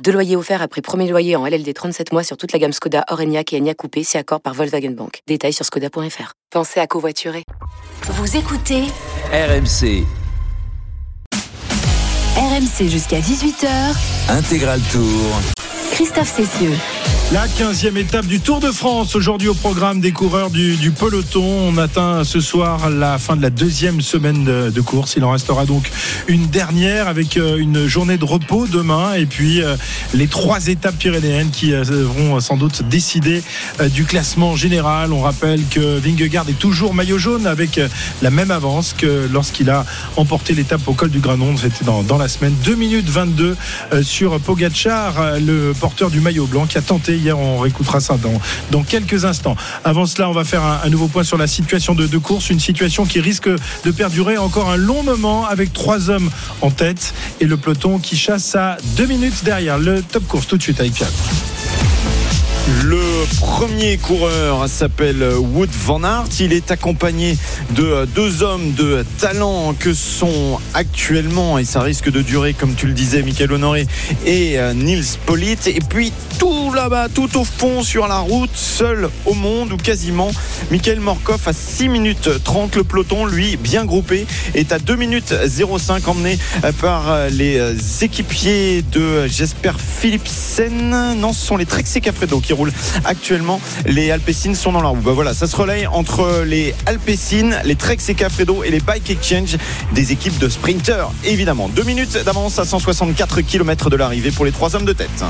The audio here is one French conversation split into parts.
Deux loyers offerts après premier loyer en LLD 37 mois sur toute la gamme Skoda, Orenia et Enya Coupé, si accord par Volkswagen Bank. Détails sur skoda.fr. Pensez à covoiturer. Vous écoutez RMC, RMC jusqu'à 18h. Intégral Tour. Christophe Cessieux. La 15e étape du Tour de France, aujourd'hui au programme des coureurs du, peloton. On atteint ce soir la fin de la deuxième semaine de, course. Il en restera donc une dernière avec euh, une journée de repos demain et puis euh, les trois étapes pyrénéennes qui euh, vont sans doute décider du classement général. On rappelle que Vingegaard est toujours maillot jaune avec la même avance que lorsqu'il a emporté l'étape au col du Granon. C'était dans, dans la semaine. 2 minutes 22 euh, sur Pogachar, le porteur du maillot blanc qui a tenté On réécoutera ça dans, quelques instants. Avant cela, on va faire un, un nouveau point sur la situation de, de course. Une situation qui risque de perdurer encore un long moment avec trois hommes en tête et le peloton qui chasse à deux minutes derrière. Le top course tout de suite avec Pierre. Le premier coureur s'appelle Wood Van Aert. Il est accompagné de deux hommes de talent que sont actuellement, et ça risque de durer, comme tu le disais, Michael Honoré et euh, Nils Polit. Et puis tout là-bas, tout au fond sur la route, seul au monde ou quasiment, Michael Morkov à 6 minutes 30. Le peloton, lui, bien groupé, est à 2 minutes 05 emmené par euh, les euh, équipiers de Jesper Philipsen. Non, ce sont les Trek Cafredo qui roulent actuellement. Les Alpecin sont dans la roue. Bah voilà, ça se relaye entre les Alpecin, les Trek Cafredo et les Bike Exchange, des équipes de sprinters, évidemment. Deux minutes d'avance à 164 km de l'arrivée pour les trois hommes de tête.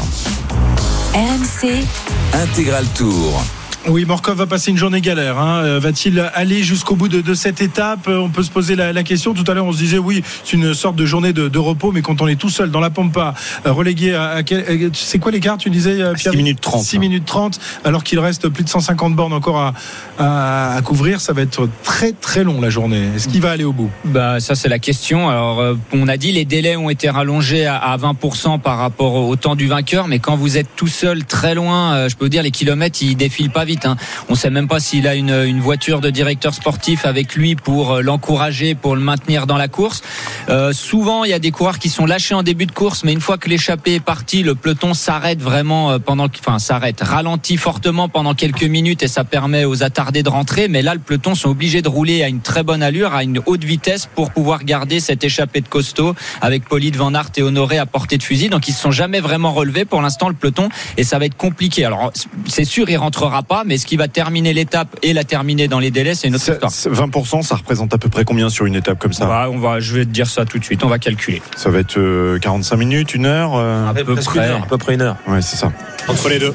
RMC, Intégral Tour. Oui, Morkov va passer une journée galère. hein. Euh, Va-t-il aller jusqu'au bout de, de cette étape? Euh, On peut se poser la, la question. Tout à l'heure, on se disait oui, c'est une sorte de journée de, de repos, mais quand on est tout seul dans la pampa, euh, relégué à, à quel, c'est quoi l'écart Tu disais Pierre? 6 minutes 30. 6 minutes 30, alors qu'il reste plus de 150 bornes encore à, à, à couvrir. Ça va être très très long la journée. Est-ce qu'il va aller au bout? Bah ça c'est la question. Alors on a dit les délais ont été rallongés à, à 20% par rapport au temps du vainqueur, mais quand vous êtes tout seul très loin, je peux vous dire les kilomètres ils défilent pas vite. Hein. On sait même pas s'il a une, voiture de directeur sportif avec lui pour euh, l'encourager, pour le maintenir dans la course. Euh, souvent il y a des coureurs qui sont lâchés en début de course, mais une fois que l'échappée est partie, le peloton s'arrête vraiment euh, pendant, enfin s'arrête, ralentit fortement pendant quelques minutes et ça permet aux attardés de rentrer. Mais là le peloton sont obligés de rouler à une très bonne allure, à une haute vitesse pour pouvoir garder cette échappée de costaud avec Polite, Van Aert et Honoré à portée de fusil. Donc ils se sont jamais vraiment relevés pour l'instant le peloton et ça va être compliqué. Alors c'est sûr il rentrera pas, mais ce qui va terminer l'étape et la terminer dans les délais, c'est une autre histoire. c'est 20%, ça représente à peu près combien sur une étape comme ça? Bah, on va, je vais te dire ça tout de suite. On va calculer. Ça va être euh, 45 minutes, une heure euh, À peu près. à peu près une heure. Ouais, c'est ça. Entre les deux.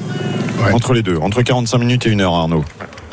Ouais. Entre les deux, entre 45 minutes et une heure, Arnaud.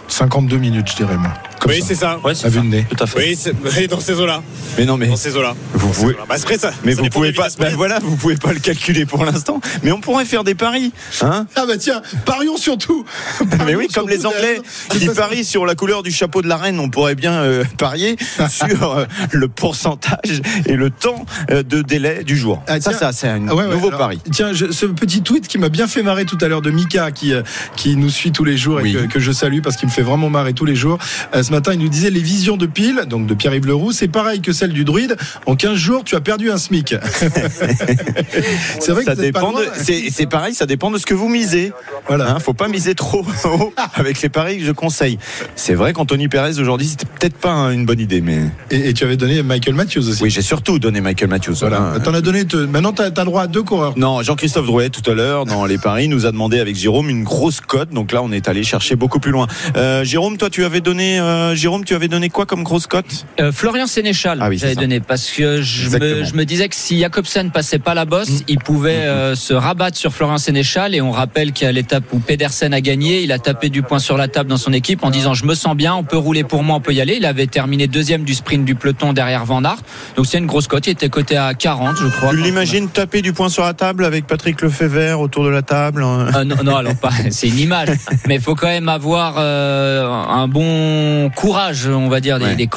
52 minutes, je dirais moi. Comme oui, ça. c'est ça. À vue de nez. Tout à fait. Oui, c'est oui, dans ces eaux-là. Mais non, mais Dans ces eaux-là. vous pouvez. Bah, ça. Mais ça vous pouvez pas. moyennes. voilà, vous pouvez pas le calculer pour l'instant. Mais on pourrait faire des paris, hein Ah bah tiens, parions surtout. Mais oui, comme les Anglais qui parient sur la couleur du chapeau de la reine, on pourrait bien euh, parier sur euh, le pourcentage et le temps euh, de délai du jour. Ah, ça, tiens. ça, c'est un Ah ouais, ouais, nouveau alors, pari. Tiens, je- ce petit tweet qui m'a bien fait marrer tout à l'heure de Mika qui, qui nous suit tous les jours Oui. et que, que je salue parce qu'il me fait vraiment marrer tous les jours. Euh, ce matin, il nous disait les visions de pile, donc de Pierre-Yves Leroux, c'est pareil que celle du druide. En 15 jours, tu as perdu un SMIC. c'est vrai que Ça dépend de, c'est, pareil, ça dépend de ce que vous misez. Voilà. Hein, faut pas miser trop haut avec les paris que je conseille. C'est vrai qu'Anthony Perez aujourd'hui, c'était peut-être pas hein, une bonne idée, mais Et, et tu avais donné Michael Matthews aussi. oui, j'ai surtout donné Michael Matthews. Voilà. Hein. T'en as donné. te- Maintenant, t'as as droit à deux coureurs. Non, Jean-Christophe Drouet tout à l'heure dans les paris nous a demandé avec Jérôme une grosse cote. Donc là, on est allé chercher beaucoup plus loin. Euh, Jérôme, toi, tu avais donné, euh, Jérôme, tu avais donné quoi comme grosse cote Euh, Florian Sénéchal, Ah oui, j'avais donné parce que je me, Exactement. je me disais que si Jacobsen passait pas la bosse, il pouvait euh, se rabattre sur Florian Sénéchal et on rappelle qu'à l'étape où Pedersen a gagné, il a tapé du poing sur la table dans son équipe en disant je me sens bien, on peut rouler pour moi, on peut y aller. Il avait terminé deuxième du sprint du peloton derrière Van Aert, donc c'est une grosse cote. Il était coté à 40, je crois. Tu l'imagines taper du poing sur la table avec Patrick Lefebvre autour de la table hein? Euh, non, non, alors pas. C'est une image, mais il faut quand même avoir euh, un bon son courage, on va dire, des, Ouais. des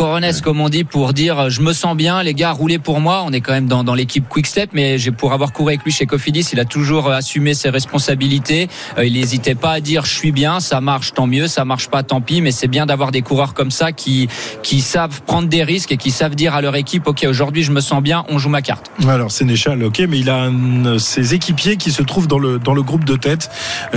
comme on dit, pour dire euh, je me sens bien, les gars, roulez pour moi. On est quand même dans, dans l'équipe Quick Step, mais j'ai pour avoir couru avec lui chez Cofidis, il a toujours euh, assumé ses responsabilités. Euh, il n'hésitait pas à dire je suis bien, ça marche, tant mieux, ça marche pas, tant pis. Mais c'est bien d'avoir des coureurs comme ça qui qui savent prendre des risques et qui savent dire à leur équipe ok aujourd'hui je me sens bien, on joue ma carte. Alors Sénéchal, ok, mais il a un- ses équipiers qui se trouvent dans le dans le groupe de tête.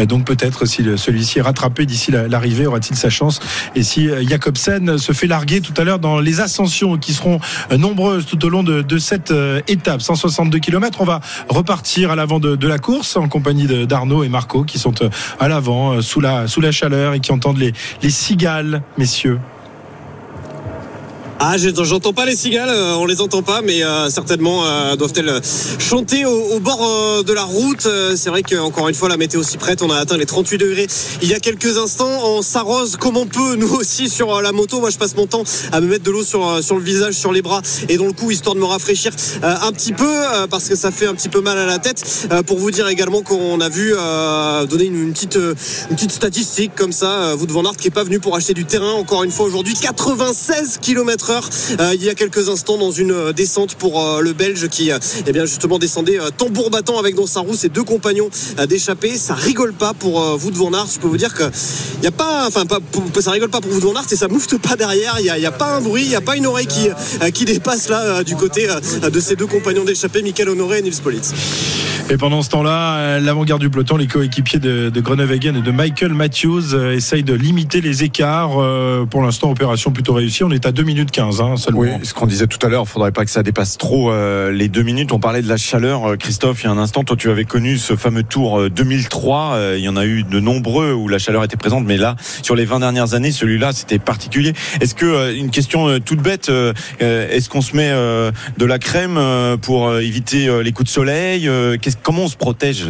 Donc peut-être si celui-ci est rattrapé d'ici la- l'arrivée, aura-t-il sa chance? Et si euh, Jacobsen se fait larguer tout à l'heure dans les ascensions qui seront euh, nombreuses tout au long de, cette euh, étape, 162 km, on va repartir à l'avant de, de la course en compagnie d'Arnaud et Marco qui sont euh, à l'avant sous la sous la chaleur et qui entendent les les cigales, messieurs. Ah, j'entends pas les cigales, euh, on les entend pas, mais euh, certainement euh, doivent-elles euh, chanter au, au bord euh, de la route. C'est vrai qu'encore une fois, la météo s'y prête. On a atteint les 38 degrés il y a quelques instants. On s'arrose comme on peut, nous aussi, sur la moto. Moi, je passe mon temps à me mettre de l'eau sur, sur le visage, sur les bras et dans le cou, histoire de me rafraîchir un petit peu, parce que ça fait un petit peu mal à la tête. Pour vous dire également qu'on a vu donner une, petite, une petite statistique comme ça. Wout van Aert qui est pas venu pour acheter du terrain, encore une fois aujourd'hui, 96 km euh, il y a quelques instants dans une euh, descente pour euh, le Belge qui, eh bien justement descendait tambour battant avec dans sa roue ses deux compagnons d'échappée. Ça rigole pas pour euh, Wout van. Je peux vous dire que ça rigole pas pour Wout van Aert et ça moufte pas derrière. Il y y a pas un bruit, il y a pas une oreille qui, qui dépasse là du côté de ses deux compagnons d'échappée, Michael Honoré et Nils Politz. Et pendant ce temps-là, euh, l'avant-garde du peloton, les coéquipiers de, de Groenewegen et de Michael Matthews euh, essayent de limiter les écarts. Euh, Pour l'instant, opération plutôt réussie. On est à 2 minutes 15 hein, seulement. Oui, ce qu'on disait tout à l'heure, il faudrait pas que ça dépasse trop euh, les deux minutes. On parlait de la chaleur, Christophe, il y a un instant, toi tu avais connu ce fameux tour euh, 2003. euh, il y en a eu de nombreux où la chaleur était présente, mais là, sur les 20 dernières années, celui-là, c'était particulier. Est-ce que, euh, une question toute bête, est-ce qu'on se met de la crème pour éviter les coups de soleil Comment on se protège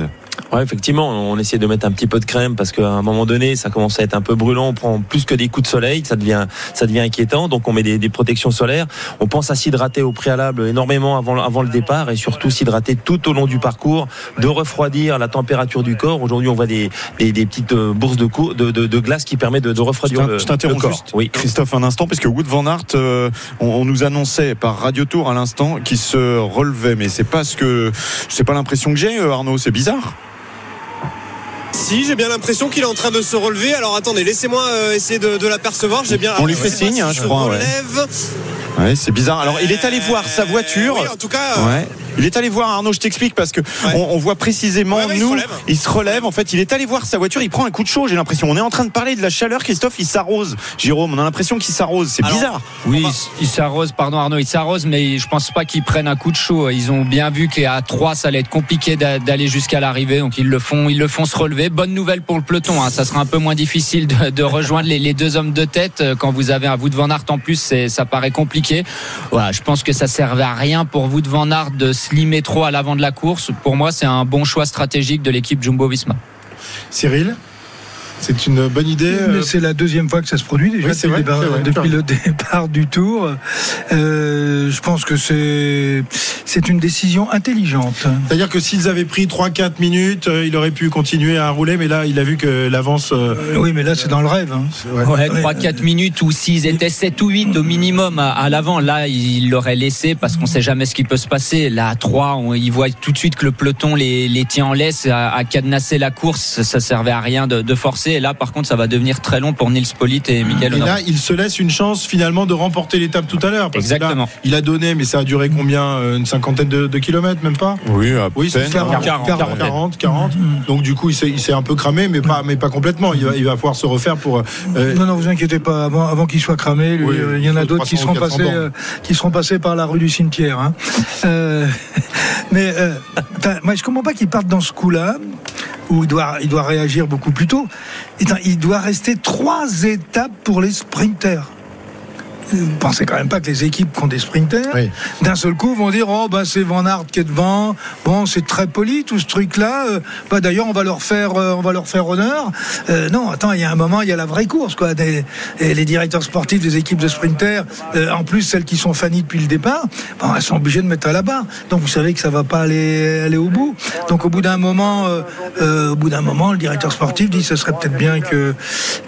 Ouais, effectivement, on essaie de mettre un petit peu de crème parce qu'à un moment donné, ça commence à être un peu brûlant. On prend plus que des coups de soleil, ça devient, ça devient inquiétant. Donc, on met des, des protections solaires. On pense à s'hydrater au préalable énormément avant, avant le départ et surtout s'hydrater tout au long du parcours, de refroidir la température du corps. Aujourd'hui, on voit des, des, des petites euh, bourses de, cou- de, de, de glace qui permettent de, refroidir le, le corps. juste, Oui. Christophe, un instant, parce que Wood Van Aert, euh, on, on nous annonçait par Radio Tour à l'instant qu'il se relevait, mais c'est pas ce que, c'est pas l'impression que j'ai, euh, Arnaud. C'est bizarre. Si, j'ai bien l'impression qu'il est en train de se relever. Alors attendez, laissez-moi euh, essayer de, de l'apercevoir. J'ai bien. On lui fait signe, si hein, il je se crois, ouais. relève. Ouais, c'est bizarre. Alors, il est allé voir sa voiture. Oui, en tout cas. euh, Ouais. Il est allé voir Arnaud, je t'explique parce que on, on voit précisément Ouais, ouais, il se nous, relève. il se relève. En fait, il est allé voir sa voiture, il prend un coup de chaud. J'ai l'impression. On est en train de parler de la chaleur, Christophe. Il s'arrose. Jérôme, on a l'impression qu'il s'arrose. C'est bizarre. Oui, il s'arrose, pardon Arnaud, il s'arrose, mais je pense pas qu'ils prennent un coup de chaud. Ils ont bien vu qu'à 3, ça allait être compliqué d'a- d'aller jusqu'à l'arrivée, donc ils le font, ils le font se relever. Bonne nouvelle pour le peloton, hein. ça sera un peu moins difficile de, rejoindre les, deux hommes de tête Euh, quand vous avez un Wout van Aert en plus, ça paraît compliqué. Je pense que ça servait à rien pour Wout van Aert de slimer trop à l'avant de la course. Pour moi, c'est un bon choix stratégique de l'équipe Jumbo-Visma. Cyril, c'est une bonne idée. Mais euh, c'est la deuxième fois que ça se produit déjà Oui, depuis, le vrai, départ, c'est vrai. depuis le départ du tour. Euh, je pense que c'est c'est une décision intelligente. C'est-à-dire que s'ils avaient pris 3-4 minutes, euh, il aurait pu continuer à rouler, mais là, il a vu que l'avance. euh, oui, mais là c'est dans le rêve. hein. ouais. Ouais, 3-4 minutes ou s'ils étaient 7 ou 8 au minimum à, à l'avant, là, ils l'auraient laissé parce qu'on sait jamais ce qui peut se passer. Là, à 3, on, ils voient tout de suite que le peloton les, les tient en laisse, à, à cadenasser la course. Ça, ça servait à rien de, de forcer. Et là, par contre, ça va devenir très long pour Nils Polit et Michael Et là, il se laisse une chance finalement de remporter l'étape tout à l'heure. parce que là, Exactement. il a donné, mais ça a duré combien euh, Une cinquantaine de, de kilomètres, même pas? Oui, à Oui, c'est peine. ça. 40, 40, 40. 40, 40. Donc du coup, il s'est, un peu cramé, mais pas, mais pas complètement. Il va, il va pouvoir se refaire pour. euh, Non, non, vous inquiétez pas. Avant, avant qu'il soit cramé, lui, Oui, euh, il y en a d'autres qui 300 seront ou 400 passés, euh, qui seront passés par la rue du cimetière. hein. Euh, mais euh, moi, je comprends pas qu'il parte dans ce coup-là où il doit, il doit réagir beaucoup plus tôt. Et, il doit rester trois étapes pour les sprinters. Vous pensez quand même pas que les équipes qui ont des sprinters, Oui. d'un seul coup, vont dire oh bah c'est Van Aert qui est devant. Bon, c'est très poli tout ce truc-là. Euh, bah d'ailleurs, on va leur faire, euh, on va leur faire honneur. Euh, non, attends, il y a un moment, il y a la vraie course, quoi. Des- et les directeurs sportifs des équipes de sprinters, euh, en plus celles qui sont fannies depuis le départ, bon, elles sont obligées de mettre à la barre. Donc vous savez que ça va pas aller aller au bout. Donc au bout d'un moment, euh, au bout d'un moment, le directeur sportif dit ce serait peut-être bien que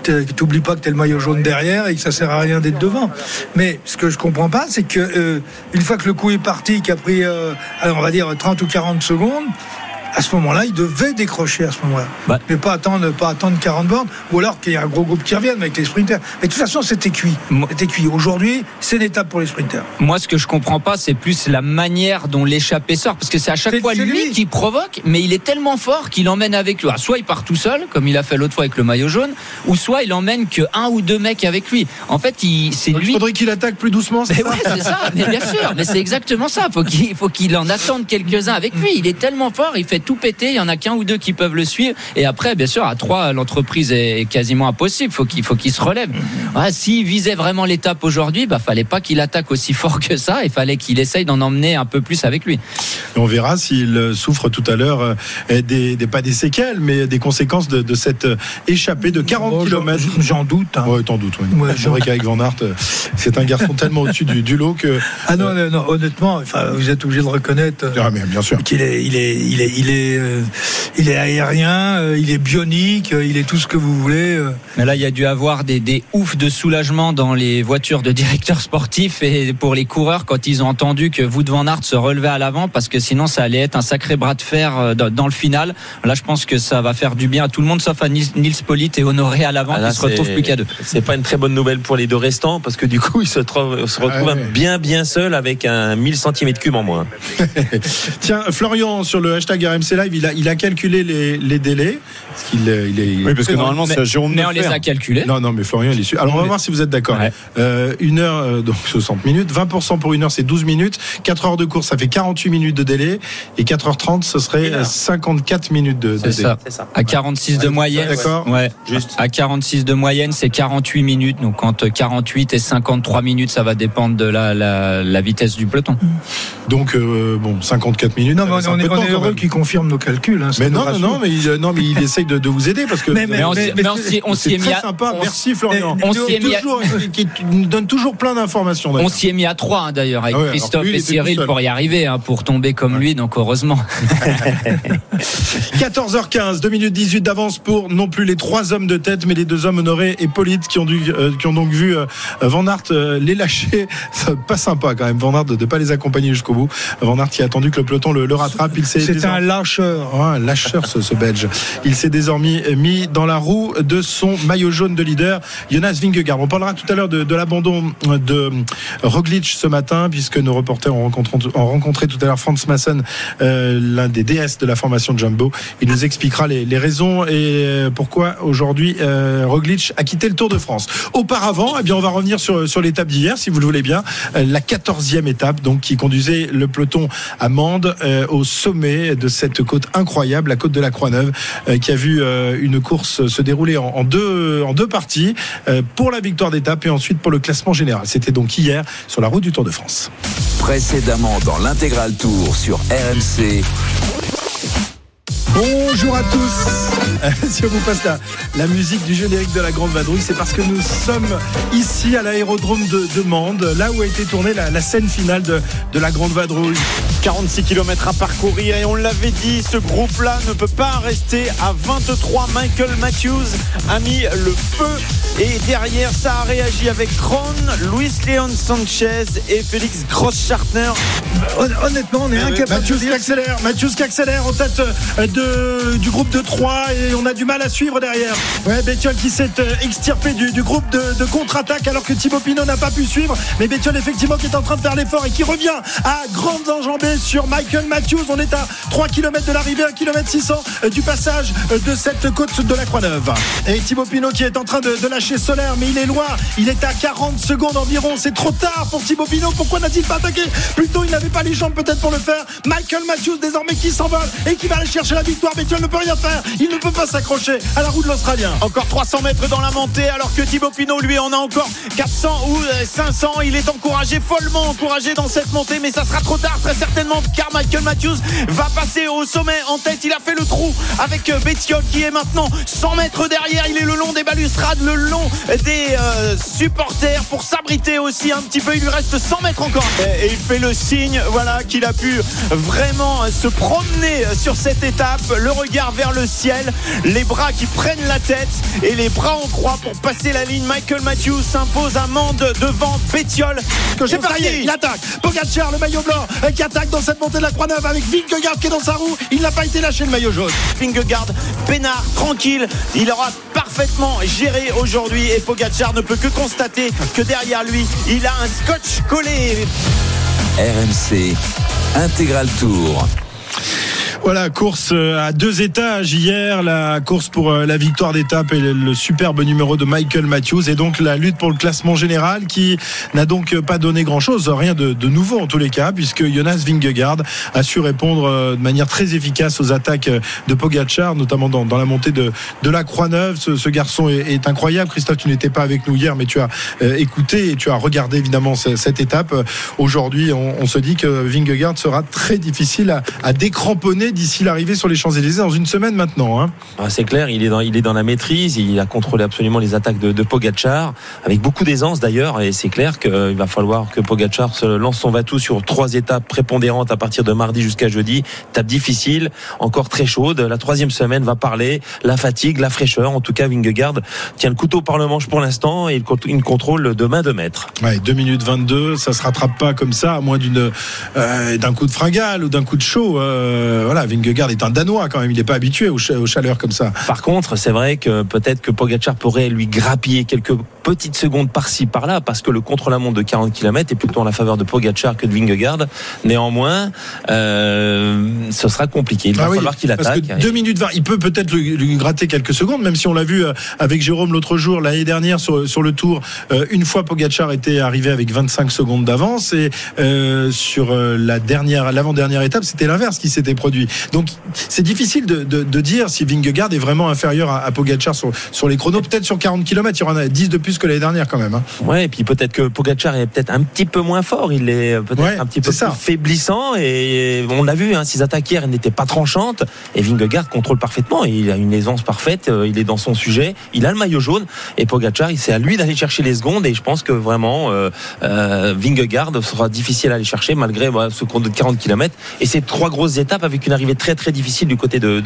tu n'oublies pas que tu es le maillot jaune derrière et que ça sert à rien d'être devant. Mais ce que je comprends pas, c'est que euh, une fois que le coup est parti, qui a pris, euh, on va dire 30 ou 40 secondes. À ce moment-là, il devait décrocher à ce moment-là. Bah. Mais pas attendre, pas attendre 40 bornes. Ou alors qu'il y a un gros groupe qui revienne avec les sprinters. Mais de toute façon, c'était cuit. C'était cuit. Aujourd'hui, c'est une étape pour les sprinters. Moi, ce que je comprends pas, c'est plus la manière dont l'échappée sort. Parce que c'est à chaque fois lui, lui. qui provoque, mais il est tellement fort qu'il emmène avec lui. Alors, soit il part tout seul, comme il a fait l'autre fois avec le maillot jaune, ou soit il emmène que un ou deux mecs avec lui. En fait, il- c'est Il lui. faudrait qu'il attaque plus doucement. c'est Mais ça ouais, c'est ça, mais bien sûr, mais c'est exactement ça. Faut qu'il faut qu'il en attende quelques-uns avec lui. Il est tellement fort, il fait tout péter. Il y en a qu'un ou deux qui peuvent le suivre. Et après, bien sûr, à trois, l'entreprise est quasiment impossible. Faut qu'il faut qu'il se relève. Ouais, S'il visait vraiment l'étape aujourd'hui, bah fallait pas qu'il attaque aussi fort que ça. Il fallait qu'il essaye d'en emmener un peu plus avec lui. Et on verra s'il euh, souffre tout à l'heure euh, des, des- pas des séquelles, mais des conséquences de, de cette euh, échappée de 40 Oh, j'en- km. J'en doute. hein. Ouais, t'en doutes. ouais. Ouais, c'est vrai qu'avec Van Aert, c'est un garçon tellement au-dessus du, du lot que. Ah non, non, non, honnêtement, enfin, vous êtes obligé de reconnaître. Ah, mais bien sûr. qu'il est, il est, il est, il est, euh, il est aérien, euh, il est bionique, euh, il est tout ce que vous voulez. euh. Mais là, il y a dû avoir des, des oufs de soulagement dans les voitures de directeurs sportifs et pour les coureurs quand ils ont entendu que Wout van Aert se relevait à l'avant parce que sinon ça allait être un sacré bras de fer dans, dans le final. Là, je pense que ça va faire du bien à tout le monde sauf à Nils Nils Polite et Honoré à l'avant Ah, qui se retrouvent plus qu'à deux. C'est pas une très bonne nouvelle pour les deux restants parce que du coup, ils se, trouvent- se retrouvent Ah ouais. bien bien seuls avec un 1000 cm3 en moins. Tiens, Florian, sur le hashtag RMC Live, il a, il a calculé les, les délais. Parce qu'il euh, il est, Oui, parce que normalement, c'est à Jérôme Mais on les a calculés. Non, non, mais Florian, il est su. Alors, on va voir si vous êtes d'accord. Ouais. Euh, une heure, euh, donc 60 minutes. 20% pour une heure, c'est 12 minutes. 4 heures de course, ça fait 48 minutes de délai. Et 4h30, ce serait Une heure. euh, 54 minutes de, délai. ça. C'est ça. À 46 de moyenne. d'accord. Ouais. Juste. À 46 de moyenne, c'est 48 minutes. Donc entre 48 et 53 minutes, ça va dépendre de la, la, la vitesse du peloton. Donc, euh, bon, 54 minutes. Non, mais on, un est, on est heureux qu'il confirme nos calculs. hein, Mais non, non, non, mais il, euh, non, mais il essaye de, de vous aider parce que Mais- mais- Mais on s'y- mais- mais on s'y- est mis très à- sympa. on- Merci Florian. on s'y est mis à- qui nous donne toujours plein d'informations. On s'y est mis à trois hein, d'ailleurs avec Ah ouais, Christophe lui, et Cyril pour y arriver, hein, pour tomber comme lui. Donc heureusement. 14h15, 2 minutes 18 d'avance pour non plus les trois hommes de tête, mais les deux hommes honorés et Polite qui ont, dû, euh, qui ont donc vu euh, Van Aert euh, les lâcher. C'est pas sympa quand même, Van Aert de ne pas les accompagner jusqu'au bout. Van Aert qui a attendu que le peloton le, le rattrape. Il s'est C'est un désormais- lâcheur. Lâcheur ce, Belge. Il s'est désormais mis dans la roue de son maillot jaune de leader, Jonas Vingegaard. On parlera tout à l'heure de, l'abandon de Roglic ce matin, puisque nos reporters ont rencontré, ont rencontré tout à l'heure Franz Masson, euh, l'un des DS de la formation Jumbo. Il nous expliquera les, raisons et euh, pourquoi aujourd'hui euh, Roglic a quitté le Tour de France. Auparavant, eh bien, on va revenir sur, l'étape d'hier, si vous le voulez bien, la quatorzième étape, donc qui conduisait le peloton à Mende au sommet de cette côte incroyable, la côte de la Croix-Neuve, euh, qui a vu euh, une course se dérouler en, en deux en deux parties euh, pour la victoire d'étape et ensuite pour le classement général. C'était donc hier sur la route du Tour de France. Précédemment dans l'intégral tour sur RMC. Bonjour à tous. si on vous passe la, la musique du générique de la Grande Vadrouille, c'est parce que nous sommes ici à l'aérodrome de, de Mende, là où a été tournée la, la scène finale de, de la Grande Vadrouille. 46 km à parcourir et on l'avait dit, ce groupe-là ne peut pas rester à 23. Michael Matthews a mis le feu et derrière ça a réagi avec Kron, Luis Leon Sanchez et Félix Gross-Schartner. Hon- Honnêtement, on est incapable de Mathieu qui accélère, Mathieu qui accélère en tête euh, du groupe de 3 et on a du mal à suivre derrière. Ouais, Bettiol qui s'est euh, extirpé du, groupe de, contre-attaque alors que Thibaut Pinot n'a pas pu suivre. Mais Bettiol effectivement qui est en train de faire l'effort et qui revient à grandes enjambées sur Michael Matthews. On est à 3 km de l'arrivée, 1 km 600 euh, du passage euh, de cette côte de la Croix-Neuve. Et Thibaut Pinot qui est en train de, lâcher Solaire, mais il est loin. Il est à 40 secondes environ. C'est trop tard pour Thibaut Pinot. Pourquoi n'a-t-il pas attaqué? Plutôt, il n'avait pas les jambes peut-être pour le faire. Michael Matthews désormais qui s'envole et qui va aller chercher la victoire. Bettiol ne peut rien faire. Il ne peut pas s'accrocher à la roue de l'Australien. Encore 300 mètres dans la montée, alors que Thibaut Pinot, lui, en a encore 400 ou 500. Il est encouragé, follement encouragé dans cette montée, mais ça sera trop tard, très certainement, car Michael Matthews va passer au sommet en tête. Il a fait le trou avec Bettiol qui est maintenant 100 mètres derrière. Il est le long des balustrades, le long des euh, supporters pour s'abriter aussi un petit peu. Il lui reste 100 mètres encore. Et il fait le signe, voilà, qu'il a pu vraiment se promener sur cette étape, le regard vers le ciel, les bras qui prennent la tête et les bras en croix pour passer la ligne. Michael Matthews s'impose à Mende devant Bettiol. C'est parti, il attaque. Pogacar, le maillot blanc, euh, qui attaque dans cette montée de la Croix-Neuve avec Vingegaard qui est dans sa roue. Il n'a pas été lâché le maillot jaune. Vingegaard, peinard, tranquille. Il aura parfaitement géré aujourd'hui et Pogacar ne peut que constater que derrière lui, il a un scotch collé. RMC Intégral Tour. Voilà, course euh, à deux étages hier, la course pour euh, la victoire d'étape et le, superbe numéro de Michael Matthews et donc la lutte pour le classement général qui n'a donc pas donné grand-chose, rien de, nouveau en tous les cas, puisque Jonas Vingegaard a su répondre euh, de manière très efficace aux attaques de Pogacar, notamment dans, dans la montée de, de la Croix-Neuve. Ce, garçon est, incroyable. Christophe, tu n'étais pas avec nous hier, mais tu as euh, écouté et tu as regardé évidemment cette, étape. Aujourd'hui, on, se dit que Vingegaard sera très difficile à décramponner d'ici l'arrivée sur les Champs-Élysées dans une semaine maintenant. Hein. Ah, c'est clair, il est, dans, il est dans la maîtrise, il a contrôlé absolument les attaques de, de Pogachar, avec beaucoup d'aisance d'ailleurs, et c'est clair qu'il va falloir que Pogachar se lance son va-tout sur trois étapes prépondérantes à partir de mardi jusqu'à jeudi. Étape difficile, encore très chaude. La troisième semaine va parler, la fatigue, la fraîcheur. En tout cas, Vingegaard tient le couteau par le manche pour l'instant et il contrôle de main de maître. Ouais, 2 minutes 22, ça se rattrape pas comme ça, à moins d'une euh, d'un coup de fringale ou d'un coup de chaud. Euh, voilà, Vingegaard est un Danois quand même, il n'est pas habitué aux, aux, chaleurs comme ça. Par contre, c'est vrai que peut-être que Pogacar pourrait lui grappiller quelques petites secondes par-ci par-là, parce que le contre-la-montre de 40 km est plutôt en la faveur de Pogacar que de Vingegaard. Néanmoins, euh, ce sera compliqué. Il va ah oui, falloir qu'il attaque. Parce que 2 minutes 20, il peut peut-être lui, lui, gratter quelques secondes, même si on l'a vu euh, avec Jérôme l'autre jour, l'année dernière sur, sur le Tour, euh, une fois Pogacar était arrivé avec 25 secondes d'avance et euh, sur la dernière, l'avant-dernière étape, c'était l'inverse qui s'était produit. Donc c'est difficile de, de, de, dire si Vingegaard est vraiment inférieur à, à Pogacar sur, sur les chronos. Peut-être sur 40 km, il y en a 10 de plus que l'année dernière quand même. Hein. Ouais, et puis peut-être que Pogacar est peut-être un petit peu moins fort, il est peut-être ouais, un petit peu plus faiblissant et on l'a vu, hein, ses attaques hier n'étaient pas tranchantes et Vingegaard contrôle parfaitement, il a une aisance parfaite, il est dans son sujet, il a le maillot jaune et Pogacar, c'est à lui d'aller chercher les secondes et je pense que vraiment euh, euh, Vingegaard sera difficile à aller chercher malgré voilà, ce compte de 40 km et ces trois grosses étapes avec une arrivée très très difficile du côté de.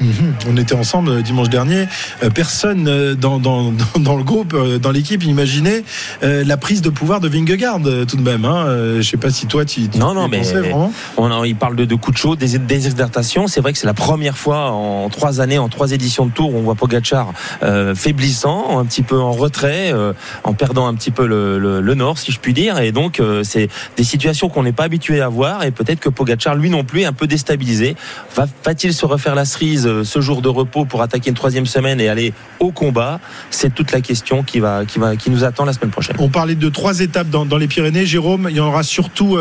Mmh. On était ensemble dimanche dernier, euh, personne dans, dans, dans le groupe, dans l'équipe imaginait la prise de pouvoir de Vingegaard tout de même. Hein. Je sais pas si toi tu, tu non non mais vraiment on, il parle de, de coups de chaud, des, exaltations. C'est vrai que c'est la première fois en trois années, en trois éditions de Tour, où on voit Pogacar euh, faiblissant, un petit peu en retrait, euh, en perdant un petit peu le, le, le, nord, si je puis dire. Et donc euh, c'est des situations qu'on n'est pas habitué à voir. Et peut-être que Pogacar, lui non plus, est un peu déstabilisé. Va, va-t-il se refaire la cerise ce jour de repos pour attaquer une troisième semaine et aller au combat? C'est toute la question qui va, qui va, qui nous attend la semaine prochaine. On parlait de trois étapes dans, dans les Pyrénées, Jérôme. Il y en aura surtout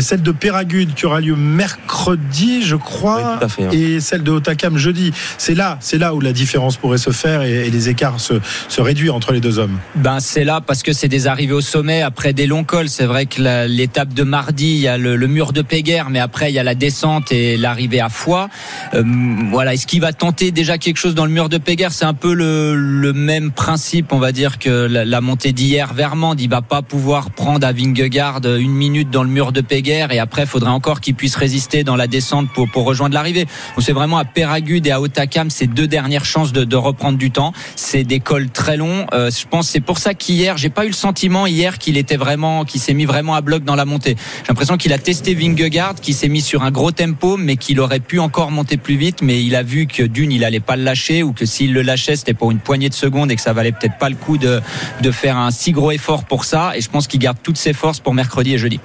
celle de Péragude qui aura lieu mercredi, je crois, oui, fait, hein. et celle de Otakam jeudi. C'est là, c'est là où la différence pourrait se faire et, et les écarts se, se, réduire entre les deux hommes. Ben c'est là parce que c'est des arrivées au sommet après des longs cols. C'est vrai que l'étape de mardi, il y a le, le, mur de Péguerre, mais après il y a la descente et l'arrivée à Foix. Euh, voilà, est-ce qu'il va tenter déjà quelque chose dans le mur de Péguerre? C'est un peu le, le, même principe, on va dire que la, montée d'hier vers Mende, il va pas pouvoir prendre à Vingegaard une minute dans le mur de Péguerre et après il faudrait encore qu'il puisse résister dans la descente pour, rejoindre l'arrivée. Donc c'est vraiment à Péragude et à Otakam ces deux dernières chances de, reprendre du temps. C'est des cols très longs. Euh, je pense c'est pour ça qu'hier j'ai pas eu le sentiment hier qu'il était vraiment, qu'il s'est mis vraiment à bloc dans la montée. J'ai l'impression qu'il a testé Vingegaard, qui s'est mis sur un gros tempo, mais qu'il aurait pu encore monter plus vite. Mais il a vu que d'une il allait pas le lâcher ou que s'il le lâchait c'était pour une poignée de secondes et que ça valait peut-être pas le de faire un si gros effort pour ça. Et je pense qu'il garde toutes ses forces pour mercredi et jeudi.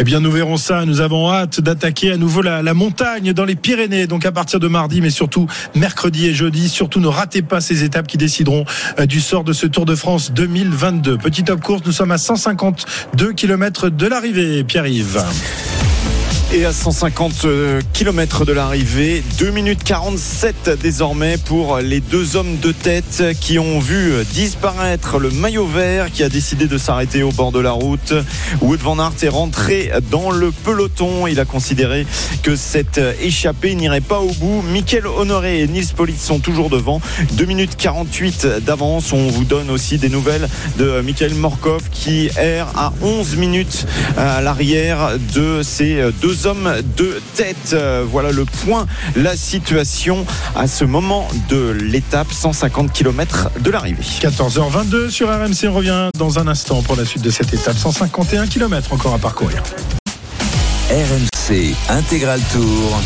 Eh bien, nous verrons ça. Nous avons hâte d'attaquer à nouveau la, la montagne dans les Pyrénées. Donc, à partir de mardi, mais surtout mercredi et jeudi. Surtout, ne ratez pas ces étapes qui décideront euh, du sort de ce Tour de France 2022. Petit top course, nous sommes à 152 km de l'arrivée. Pierre-Yves. Et à 150 km de l'arrivée, 2 minutes 47 désormais pour les deux hommes de tête qui ont vu disparaître le maillot vert qui a décidé de s'arrêter au bord de la route. Wood van Aert est rentré dans le peloton. Il a considéré que cette échappée n'irait pas au bout. Michael Honoré et Nils Politz sont toujours devant. 2 minutes 48 d'avance. On vous donne aussi des nouvelles de Michael Morkov qui erre à 11 minutes à l'arrière de ces deux hommes de tête. Voilà le point, la situation à ce moment de l'étape, 150 km de l'arrivée. 14h22 sur RMC. On revient dans un instant pour la suite de cette étape. 151 km encore à parcourir. RMC Intégral Tour.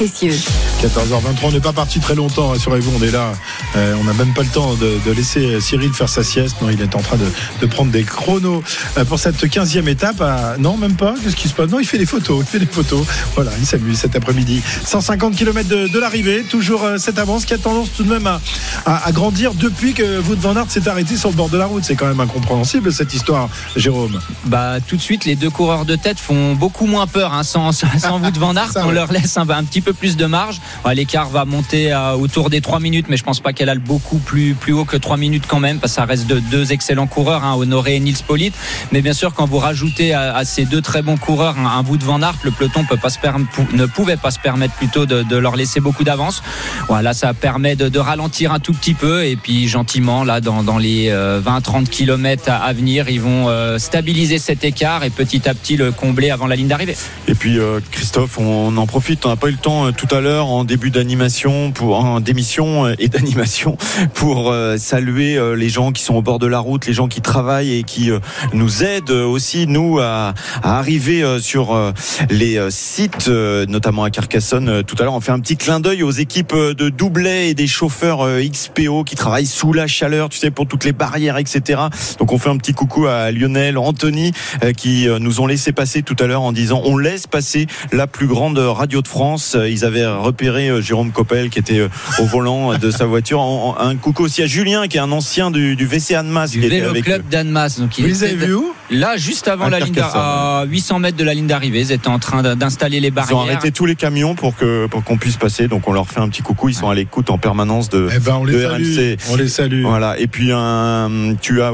Christophe Cessieux. 14h23, on n'est pas parti très longtemps, rassurez-vous, on est là. Euh, on n'a même pas le temps de, de, laisser Cyril faire sa sieste. Non, il est en train de, de prendre des chronos euh, pour cette 15e étape. À... Non, même pas. Qu'est-ce qui se passe? Non, il fait des photos. Il fait des photos. Voilà, il s'amuse cet après-midi. 150 km de, de l'arrivée. Toujours euh, cette avance qui a tendance tout de même à, à, à grandir depuis que Wout van Aert s'est arrêté sur le bord de la route. C'est quand même incompréhensible cette histoire, Jérôme. Bah, tout de suite, les deux coureurs de tête font beaucoup moins peur hein, sans, sans Wout van Aert. Ça, on ouais. leur laisse un, un petit peu plus de marge. L'écart va monter à autour des 3 minutes, mais je pense pas qu'elle a le beaucoup plus, plus haut que 3 minutes quand même, parce que ça reste de deux excellents coureurs, hein, Honoré et Nils Polite. Mais bien sûr, quand vous rajoutez à, ces deux très bons coureurs un, bout de Van Aert, le peloton ne pouvait pas se permettre plutôt de, leur laisser beaucoup d'avance. Voilà, ça permet de, ralentir un tout petit peu, et puis gentiment, là, dans, les euh, 20-30 km à, venir, ils vont euh, stabiliser cet écart et petit à petit le combler avant la ligne d'arrivée. Et puis euh, Christophe, on en profite. On n'a pas eu le temps euh, tout à l'heure en début d'animation pour en d'émission euh, et d'animation pour euh, saluer les gens qui sont au bord de la route, les gens qui travaillent et qui nous aident aussi nous à, arriver sur les sites, notamment à Carcassonne. Tout à l'heure, on fait un petit clin d'œil aux équipes de Doublet et des chauffeurs XPO qui travaillent sous la chaleur, tu sais, pour toutes les barrières, etc. Donc on fait un petit coucou à Lionel, Anthony, qui nous ont laissé passer tout à l'heure en disant on laisse passer la plus grande radio de France. Euh, Ils avaient repéré euh, Jérôme Coppel qui était euh, au volant de sa voiture. En- en- Un coucou aussi à Julien qui est un ancien du, du VC Annemasse. Du qui était avec club d'Annemasse. Donc il Vous les était avez vus où? Là, juste avant À la ligne à 800 mètres de la ligne d'arrivée, ils étaient en train d'installer les Ils barrières. ont arrêté tous les camions pour que pour qu'on puisse passer. Donc on leur fait un petit coucou. Ils sont à l'écoute en permanence de, Eh ben, on les de salue. RMC. On les salue. Voilà. Et puis un, tu as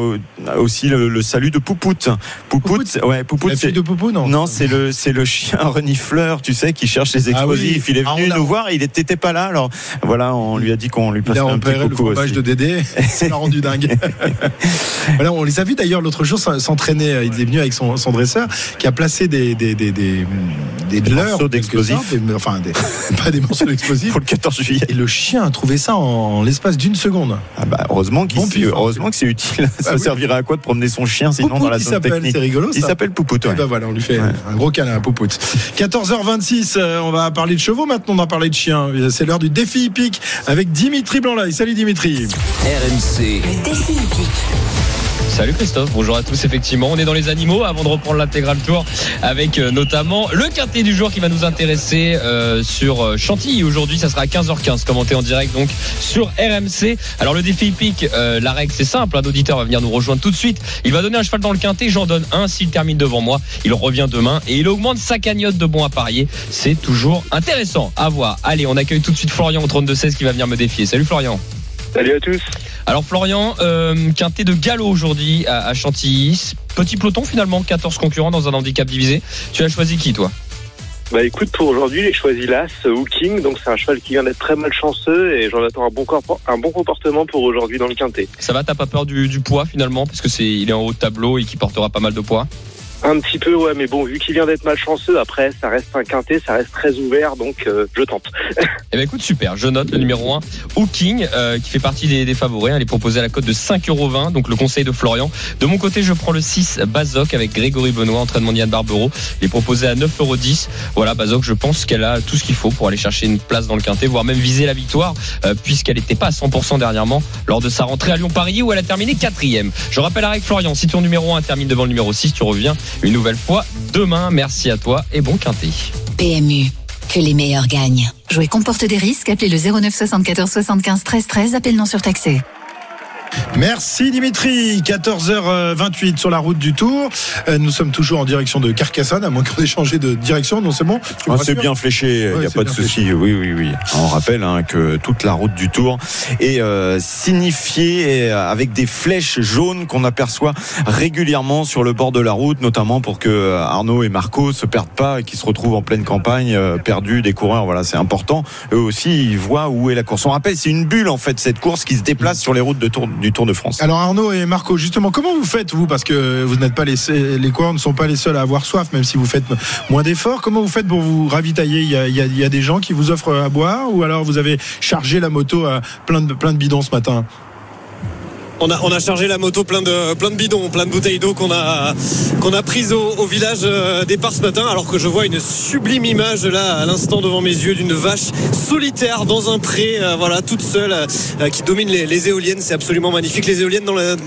aussi le, le salut de Poupout. Poupout, ouais, Poupout. La fille c'est- de Poupou, non Non, c'est le c'est le chien renifleur, tu sais, qui cherche les Ah oui. explosifs. Il est Ah, venu nous voir, il était pas là. Alors voilà, on lui a dit qu'on lui a un petit repéré le coucou fromage aussi. de Dédé. Ça l'a rendu dingue. voilà, on les a vus d'ailleurs l'autre jour s'entraîner. Il est venu avec son, son dresseur qui a placé des, des, des, des, des, Des leurres, morceaux d'explosifs. enfin, des, pas des morceaux d'explosifs. Pour le 14 juillet. Et le chien a trouvé ça en l'espace d'une seconde. Ah bah, heureusement qu'il Bon hein. heureusement que c'est utile. Ça oui. servirait à quoi de promener son chien sinon Poupout, dans la il zone s'appelle, technique c'est rigolo Il ça. s'appelle Poupout. Eh ouais. ben voilà, on lui fait Ouais. un gros câlin à Poupout. 14h26, euh, on va parler de chevaux maintenant, on va parler de chiens. C'est l'heure du défi hippique avec Dimitri Blanc-Laye. Salut Dimitri. RMC, Défi hippique. Salut Christophe, bonjour à tous. Effectivement, on est dans les animaux avant de reprendre l'intégral tour avec euh, notamment le quintet du jour qui va nous intéresser euh, sur euh, Chantilly. Aujourd'hui, ça sera à 15h15, commenté en direct donc sur RMC. Alors le défi hippique, euh, la règle c'est simple, un auditeur va venir nous rejoindre tout de suite. Il va donner un cheval dans le quintet, j'en donne un. S'il termine devant moi, il revient demain et il augmente sa cagnotte de bons à parier. C'est toujours intéressant à voir. Allez, on accueille tout de suite Florian au 32-16 qui va venir me défier. Salut Florian. Salut à tous. Alors Florian, euh, quintet de galop aujourd'hui à, à Chantilly. Petit peloton finalement, 14 concurrents dans un handicap divisé. Tu as choisi qui toi? Bah écoute, pour aujourd'hui, j'ai choisi l'As Hooking, donc c'est un cheval qui vient d'être très malchanceux et j'en attends un bon, corpo- un bon comportement pour aujourd'hui dans le quintet. Ça va, t'as pas peur du, du poids finalement? Parce que c'est il est en haut de tableau et qui portera pas mal de poids? Un petit peu, ouais, mais bon, vu qu'il vient d'être malchanceux, après, ça reste un quintet, ça reste très ouvert, donc euh, je tente. Eh ben écoute, super, je note le numéro 1, Hooking, euh, qui fait partie des, des favoris. Elle est proposée à la cote de 5,20€, donc le conseil de Florian. De mon côté, je prends le 6, Bazoc, avec Grégory Benoît, entraînement d'Yann Barbero. Il est proposé à 9,10€. Voilà, Bazoc, je pense qu'elle a tout ce qu'il faut pour aller chercher une place dans le quintet, voire même viser la victoire, euh, puisqu'elle n'était pas à 100% dernièrement lors de sa rentrée à Lyon-Paris, où elle a terminé quatrième. Je rappelle la règle, Florian, si ton numéro 1 termine devant le numéro 6, tu reviens une nouvelle fois demain. Merci à toi et bon quintet. PMU, que les meilleurs gagnent. Jouer comporte des risques. Appelez le 09 74 75 13 13. Appel non surtaxé. Merci Dimitri. 14h28 sur la route du Tour. Euh, Nous sommes toujours en direction de Carcassonne, à moins qu'on ait changé de direction. Non, c'est bon Ah, c'est bien fléché, il Ouais, n'y a pas de souci. Oui, oui, oui. On rappelle hein, que toute la route du Tour est euh, signifiée euh, avec des flèches jaunes qu'on aperçoit régulièrement sur le bord de la route, notamment pour que Arnaud et Marco se perdent pas et qu'ils se retrouvent en pleine campagne, euh, perdus des coureurs. Voilà, c'est important. Eux aussi, ils voient où est la course. On rappelle, c'est une bulle en fait cette course qui se déplace sur les routes de tour, du Alors Arnaud et Marco, justement, comment vous faites vous? Parce que vous n'êtes pas les les coureurs ne sont pas les seuls à avoir soif, même si vous faites moins d'efforts. Comment vous faites pour vous ravitailler? Il y, a, il y a- il y a des gens qui vous offrent à boire, ou alors vous avez chargé la moto à plein de plein de bidons ce matin? On a, on a chargé la moto plein de, plein de bidons, plein de bouteilles d'eau qu'on a, qu'on a prises au, village euh, départ ce matin, alors que je vois une sublime image là à l'instant devant mes yeux d'une vache solitaire dans un pré, euh, voilà, toute seule, euh, qui domine les, éoliennes. C'est absolument magnifique. Les éoliennes,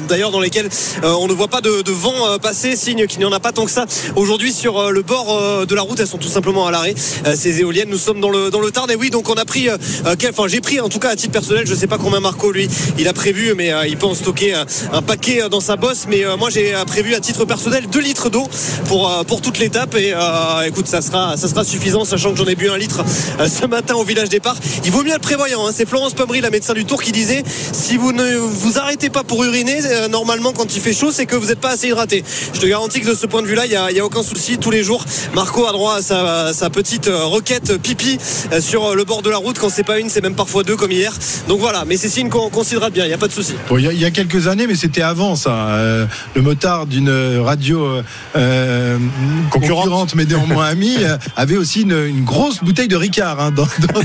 d'ailleurs, dans lesquelles on ne voit pas de, de vent passer, signe qu'il n'y en a pas tant que ça. Aujourd'hui, sur le bord de la route, elles sont tout simplement à l'arrêt. Ces éoliennes, nous sommes dans le, dans le Tarn. Et oui, donc on a pris, enfin, j'ai pris en tout cas à titre personnel, je sais pas combien Marco lui, il a prévu, mais il peut en stocker un paquet euh, dans sa bosse. Mais euh, moi, j'ai euh, prévu à titre personnel 2 litres d'eau pour, pour toute l'étape. Et écoute, ça sera, ça sera suffisant, sachant que j'en ai bu un litre ce matin au village départ. Il vaut mieux être prévoyant. hein. C'est Florence Pommery, la médecin du Tour, qui disait si vous ne vous arrêtez pas pour uriner, normalement, quand il fait chaud, c'est que vous n'êtes pas assez hydraté. Je te garantis que de ce point de vue-là, il n'y a, a aucun souci. Tous les jours, Marco a droit à sa, petite requête pipi sur le bord de la route. Quand c'est pas une, c'est même parfois deux, comme hier. Donc voilà, mais c'est signe qu'on s'hydrate bien, il n'y a pas de souci. Quelques années, mais c'était avant ça. euh, le motard d'une radio euh, euh, concurrente. mais néanmoins amie, euh, avait aussi une, une grosse bouteille de Ricard hein, dans,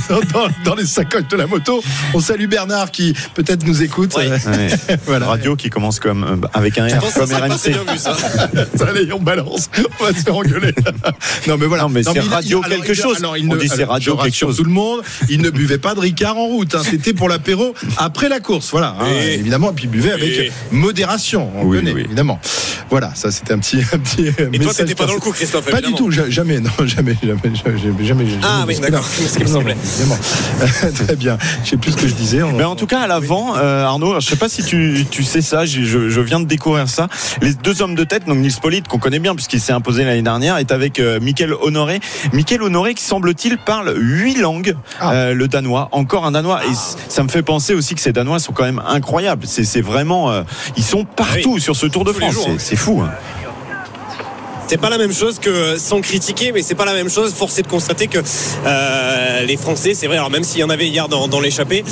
dans- dans- dans les sacoches de la moto. On salue Bernard qui peut-être nous écoute. Ouais. Voilà. Radio qui commence comme euh, avec un R comme RMC. vu, ça. Allez, on balance. On va se faire engueuler. non, mais voilà. Non, mais c'est il- radio alors, quelque il- chose. alors, il On ne- dit c'est alors, radio quelque chose. Tout le monde, il ne buvait pas de Ricard en route. hein. C'était pour l'apéro après la course. Voilà, hein, évidemment. Et puis avec modération. On Oui, connaît, oui. évidemment. Voilà, ça c'était un petit, un petit. Et toi, t'étais pas dans le coup, Christophe Pas du tout, ja- jamais, non, jamais, jamais, jamais, jamais. jamais Ah oui, jamais- d'accord. C'est ce qui me semblait. évidemment. Très bien. Je sais plus ce que je disais. Mais en tout cas, à l'avant, euh, Arnaud, je sais pas si tu, tu sais ça, je, je viens de découvrir ça. Les deux hommes de tête, donc Nils Polite, qu'on connaît bien puisqu'il s'est imposé l'année dernière, est avec euh, Mickaël Honoré. Mickaël Honoré qui semble-t-il parle huit langues, Ah. euh, le danois, encore un danois. Et c- ça me fait penser aussi que ces danois sont quand même incroyables. C'est c'est vraiment, euh, ils sont partout sur ce Tour de France. hein. C'est fou. hein. C'est pas la même chose que sans critiquer, mais c'est pas la même chose. Force de constater que euh, les Français, c'est vrai. Alors même s'il y en avait hier dans, dans l'échappée,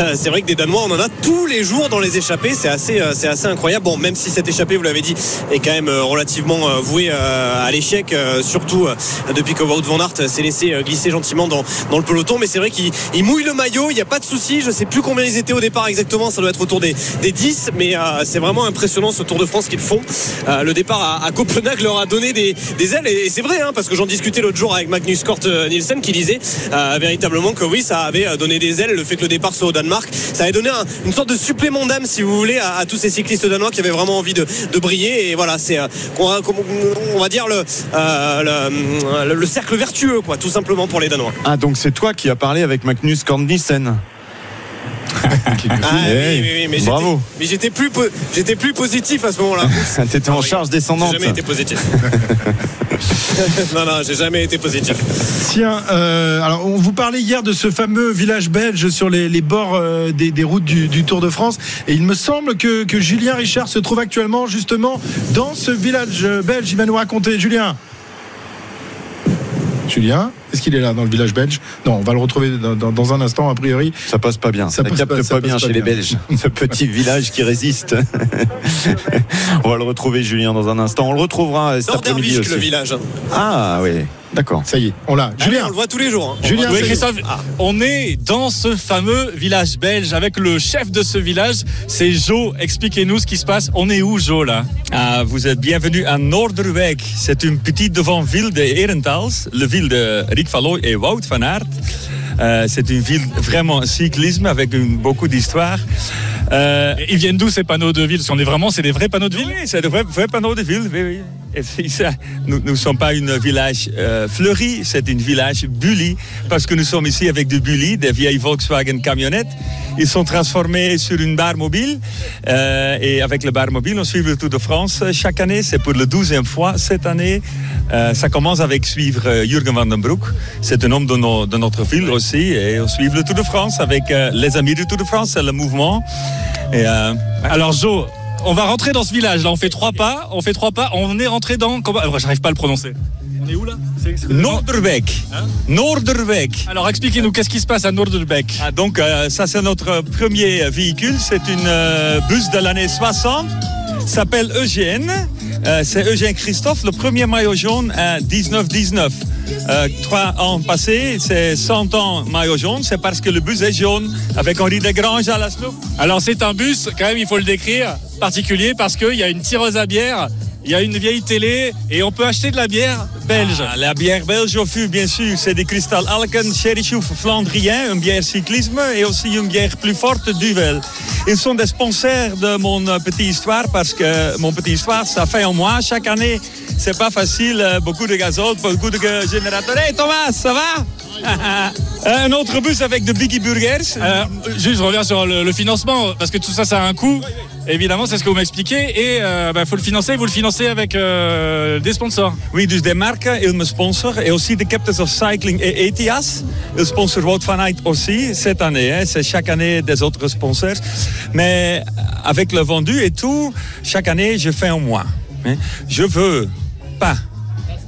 euh, c'est vrai que des Danois, on en a tous les jours dans les échappées. C'est assez, euh, c'est assez incroyable. Bon, même si cette échappée, vous l'avez dit, est quand même euh, relativement euh, vouée euh, à l'échec, surtout depuis que Wout van Aert s'est laissé glisser gentiment dans, dans le peloton. Mais c'est vrai qu'il il mouille le maillot. Il n'y a pas de souci. Je sais plus combien ils étaient au départ exactement. Ça doit être autour des, des 10 mais c'est vraiment impressionnant ce Tour de France qu'ils font. Le départ à, à Copenhague leur a donné des, des ailes. Et, c'est vrai hein, parce que j'en discutais l'autre jour avec Magnus Kort euh, Nielsen qui disait euh, véritablement que oui ça avait euh, donné des ailes le fait que le départ soit au Danemark. Ça avait donné un- une sorte de supplément d'âme si vous voulez à, tous ces cyclistes danois qui avaient vraiment envie de, briller. Et voilà c'est euh, va- dire le, le, le cercle vertueux quoi tout simplement pour les Danois. Ah, donc c'est toi qui as parlé avec Magnus Kornnissen. ah, oui, oui, oui, mais j'étais- bravo. mais j'étais plus po- j'étais plus positif à ce moment-là T'étais en charge descendante. J'ai jamais été positif. non, non, j'ai jamais été positif. Tiens, euh, alors on vous parlait hier de ce fameux village belge sur les, les bords euh, des, des routes du, du Tour de France, et il me semble que, que Julien Richard se trouve actuellement justement dans ce village belge. Il va nous raconter, Julien. Julien, est-ce qu'il est là dans le village belge? Non, on va le retrouver dans, dans- dans un instant a priori. Ça passe pas bien. Ça Ça, passe capte pas- pas, ça passe bien chez les. Belges. Ce petit village qui résiste. on va le retrouver, Julien, dans un instant. On le retrouvera euh, cet après-midi aussi. le village. Ah oui, d'accord. Ça y est, on l'a. Ah, Julien, on le voit tous les jours. hein. Julien, le voit. Christophe, on est dans ce fameux village belge avec le chef de ce village, c'est Jo. Expliquez-nous ce qui se passe. On est où, Jo, là? Ah, vous êtes bienvenue à Noorderwijk. C'est une petite devant ville de Herentals, la ville de Rick et Wout van Aert. Euh, c'est une ville vraiment cyclisme avec une- beaucoup d'histoire. Euh, Ils viennent d'où ces panneaux de ville? Parce qu'on est vraiment, c'est des vrais panneaux de ville? Oui, c'est de vrais, vrais panneaux de ville. Oui, oui. Nous ne sommes pas un village euh, fleuri, c'est un village bully, parce que nous sommes ici avec des bully, des vieilles Volkswagen camionnettes. Ils sont transformés sur une barre mobile. euh, et avec le bar mobile, on suit le Tour de France chaque année. C'est pour la douzième fois cette année. Euh, ça commence avec suivre euh, Jürgen van den Broek. C'est un homme de, notre ville aussi. Et on suit le Tour de France avec les amis du Tour de France, c'est le mouvement. Alors Jo, on va rentrer dans ce village. Là, on fait trois pas. On fait trois pas. On est rentré dans. Comment... J'arrive pas à le prononcer. On est où là Noorderbeek. Noorderbeek. Alors expliquez-nous qu'est-ce qui se passe à Noorderbeek. Ah, donc euh, ça c'est notre premier véhicule, c'est une euh, bus de l'année 60, s'appelle Eugène. Euh, c'est Eugène Christophe, le premier maillot jaune à 19-19. Euh, trois ans passés, c'est 100 ans maillot jaune, c'est parce que le bus est jaune avec Henri Desgranges à la. Alors c'est un bus, quand même, il faut le décrire, particulier parce qu'il y a une tireuse à bière, il y a une vieille télé et on peut acheter de la bière belge. Ah, la bière belge au fût, bien sûr, c'est des Cristal Alken, Sherry Chouf Flandrien, une bière cyclisme et aussi une bière plus forte, Duvel. Ils sont des sponsors de mon petite histoire parce que mon petite histoire, ça fait un mois chaque année. C'est pas facile, euh, beaucoup de gazole, beaucoup de générateurs. Hey Thomas, ça va? Un autre bus avec de Biggie Burgers. Euh, juste, je reviens sur le, le financement, parce que tout ça, ça a un coût. Évidemment, c'est ce que vous m'expliquez. Et il faut le financer. Vous le financez avec euh, des sponsors. Oui, dus de marken, ils me sponsorent. Et aussi de Captains of Cycling et ETIAS. Ils sponsorent Wout van aussi cette année. hein. C'est chaque année des autres sponsors. Mais avec le vendu et tout, chaque année, je fais un mois. hein. Je veux pas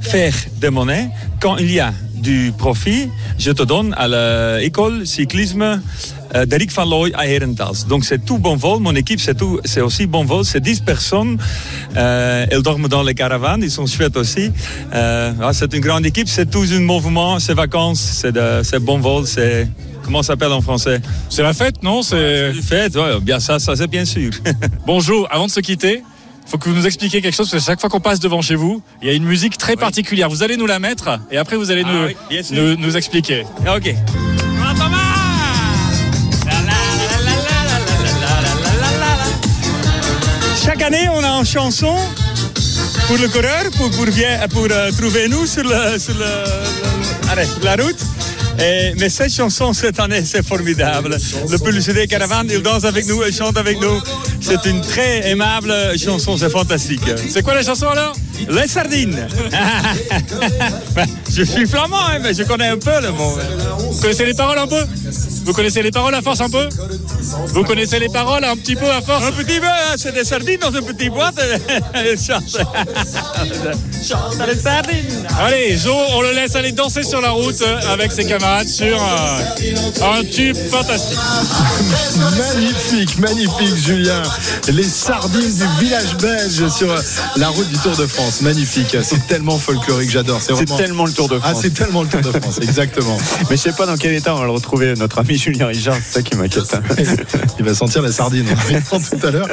faire de monnaie quand il y a du profit. Je te donne à l'école cyclisme euh, d'Eric Van Looy à Herentals. Donc c'est tout bon vol. Mon équipe, c'est tout- c'est aussi bon vol. C'est 10 personnes. Euh, elles dorment dans les caravanes. Ils sont chouettes aussi. Euh, ah, c'est une grande équipe. C'est tout un mouvement. C'est vacances. C'est de- c'est bon vol. C'est comment ça s'appelle en français? C'est la fête, non? C'est une fête. ouais, bien ça, ça c'est bien sûr. Bonjour, avant de se quitter, faut que vous nous expliquiez quelque chose, parce que chaque fois qu'on passe devant chez vous, il y a une musique très particulière. Vous allez nous la mettre et après vous allez Ah nous, oui, nous, nous expliquer. ok. Chanson pour le coureur, pour, pour, pour, euh, trouver nous sur, le, sur le- le- allez, la route. Et- mais cette chanson, cette année, c'est formidable. Le Publicité Caravane, il danse avec nous, il chante avec nous. C'est une très aimable chanson, c'est fantastique. C'est quoi la chanson alors? Les sardines. Je suis flamand, hein, mais je connais un peu le mot. Vous connaissez les paroles un peu? Vous connaissez les paroles à force un peu Vous connaissez les paroles un petit peu à force Un petit peu, hein, c'est des sardines dans une petite boîte. Chante. Chante les sardines. Allez, Jo, on le laisse aller danser sur la route euh, avec ses camarades sur un, un tube fantastique. Magnifique, magnifique, Julien. Les sardines du village belge sur la route du Tour de France. Magnifique. C'est tellement folklorique, j'adore. C'est vraiment- tellement le Tour de Ah, France. c'est tellement le Tour de France, exactement. Mais je sais pas dans quel état on va le retrouver, notre ami Julien Richard, c'est ça qui m'inquiète. Il va sentir la sardine. On tout à l'heure.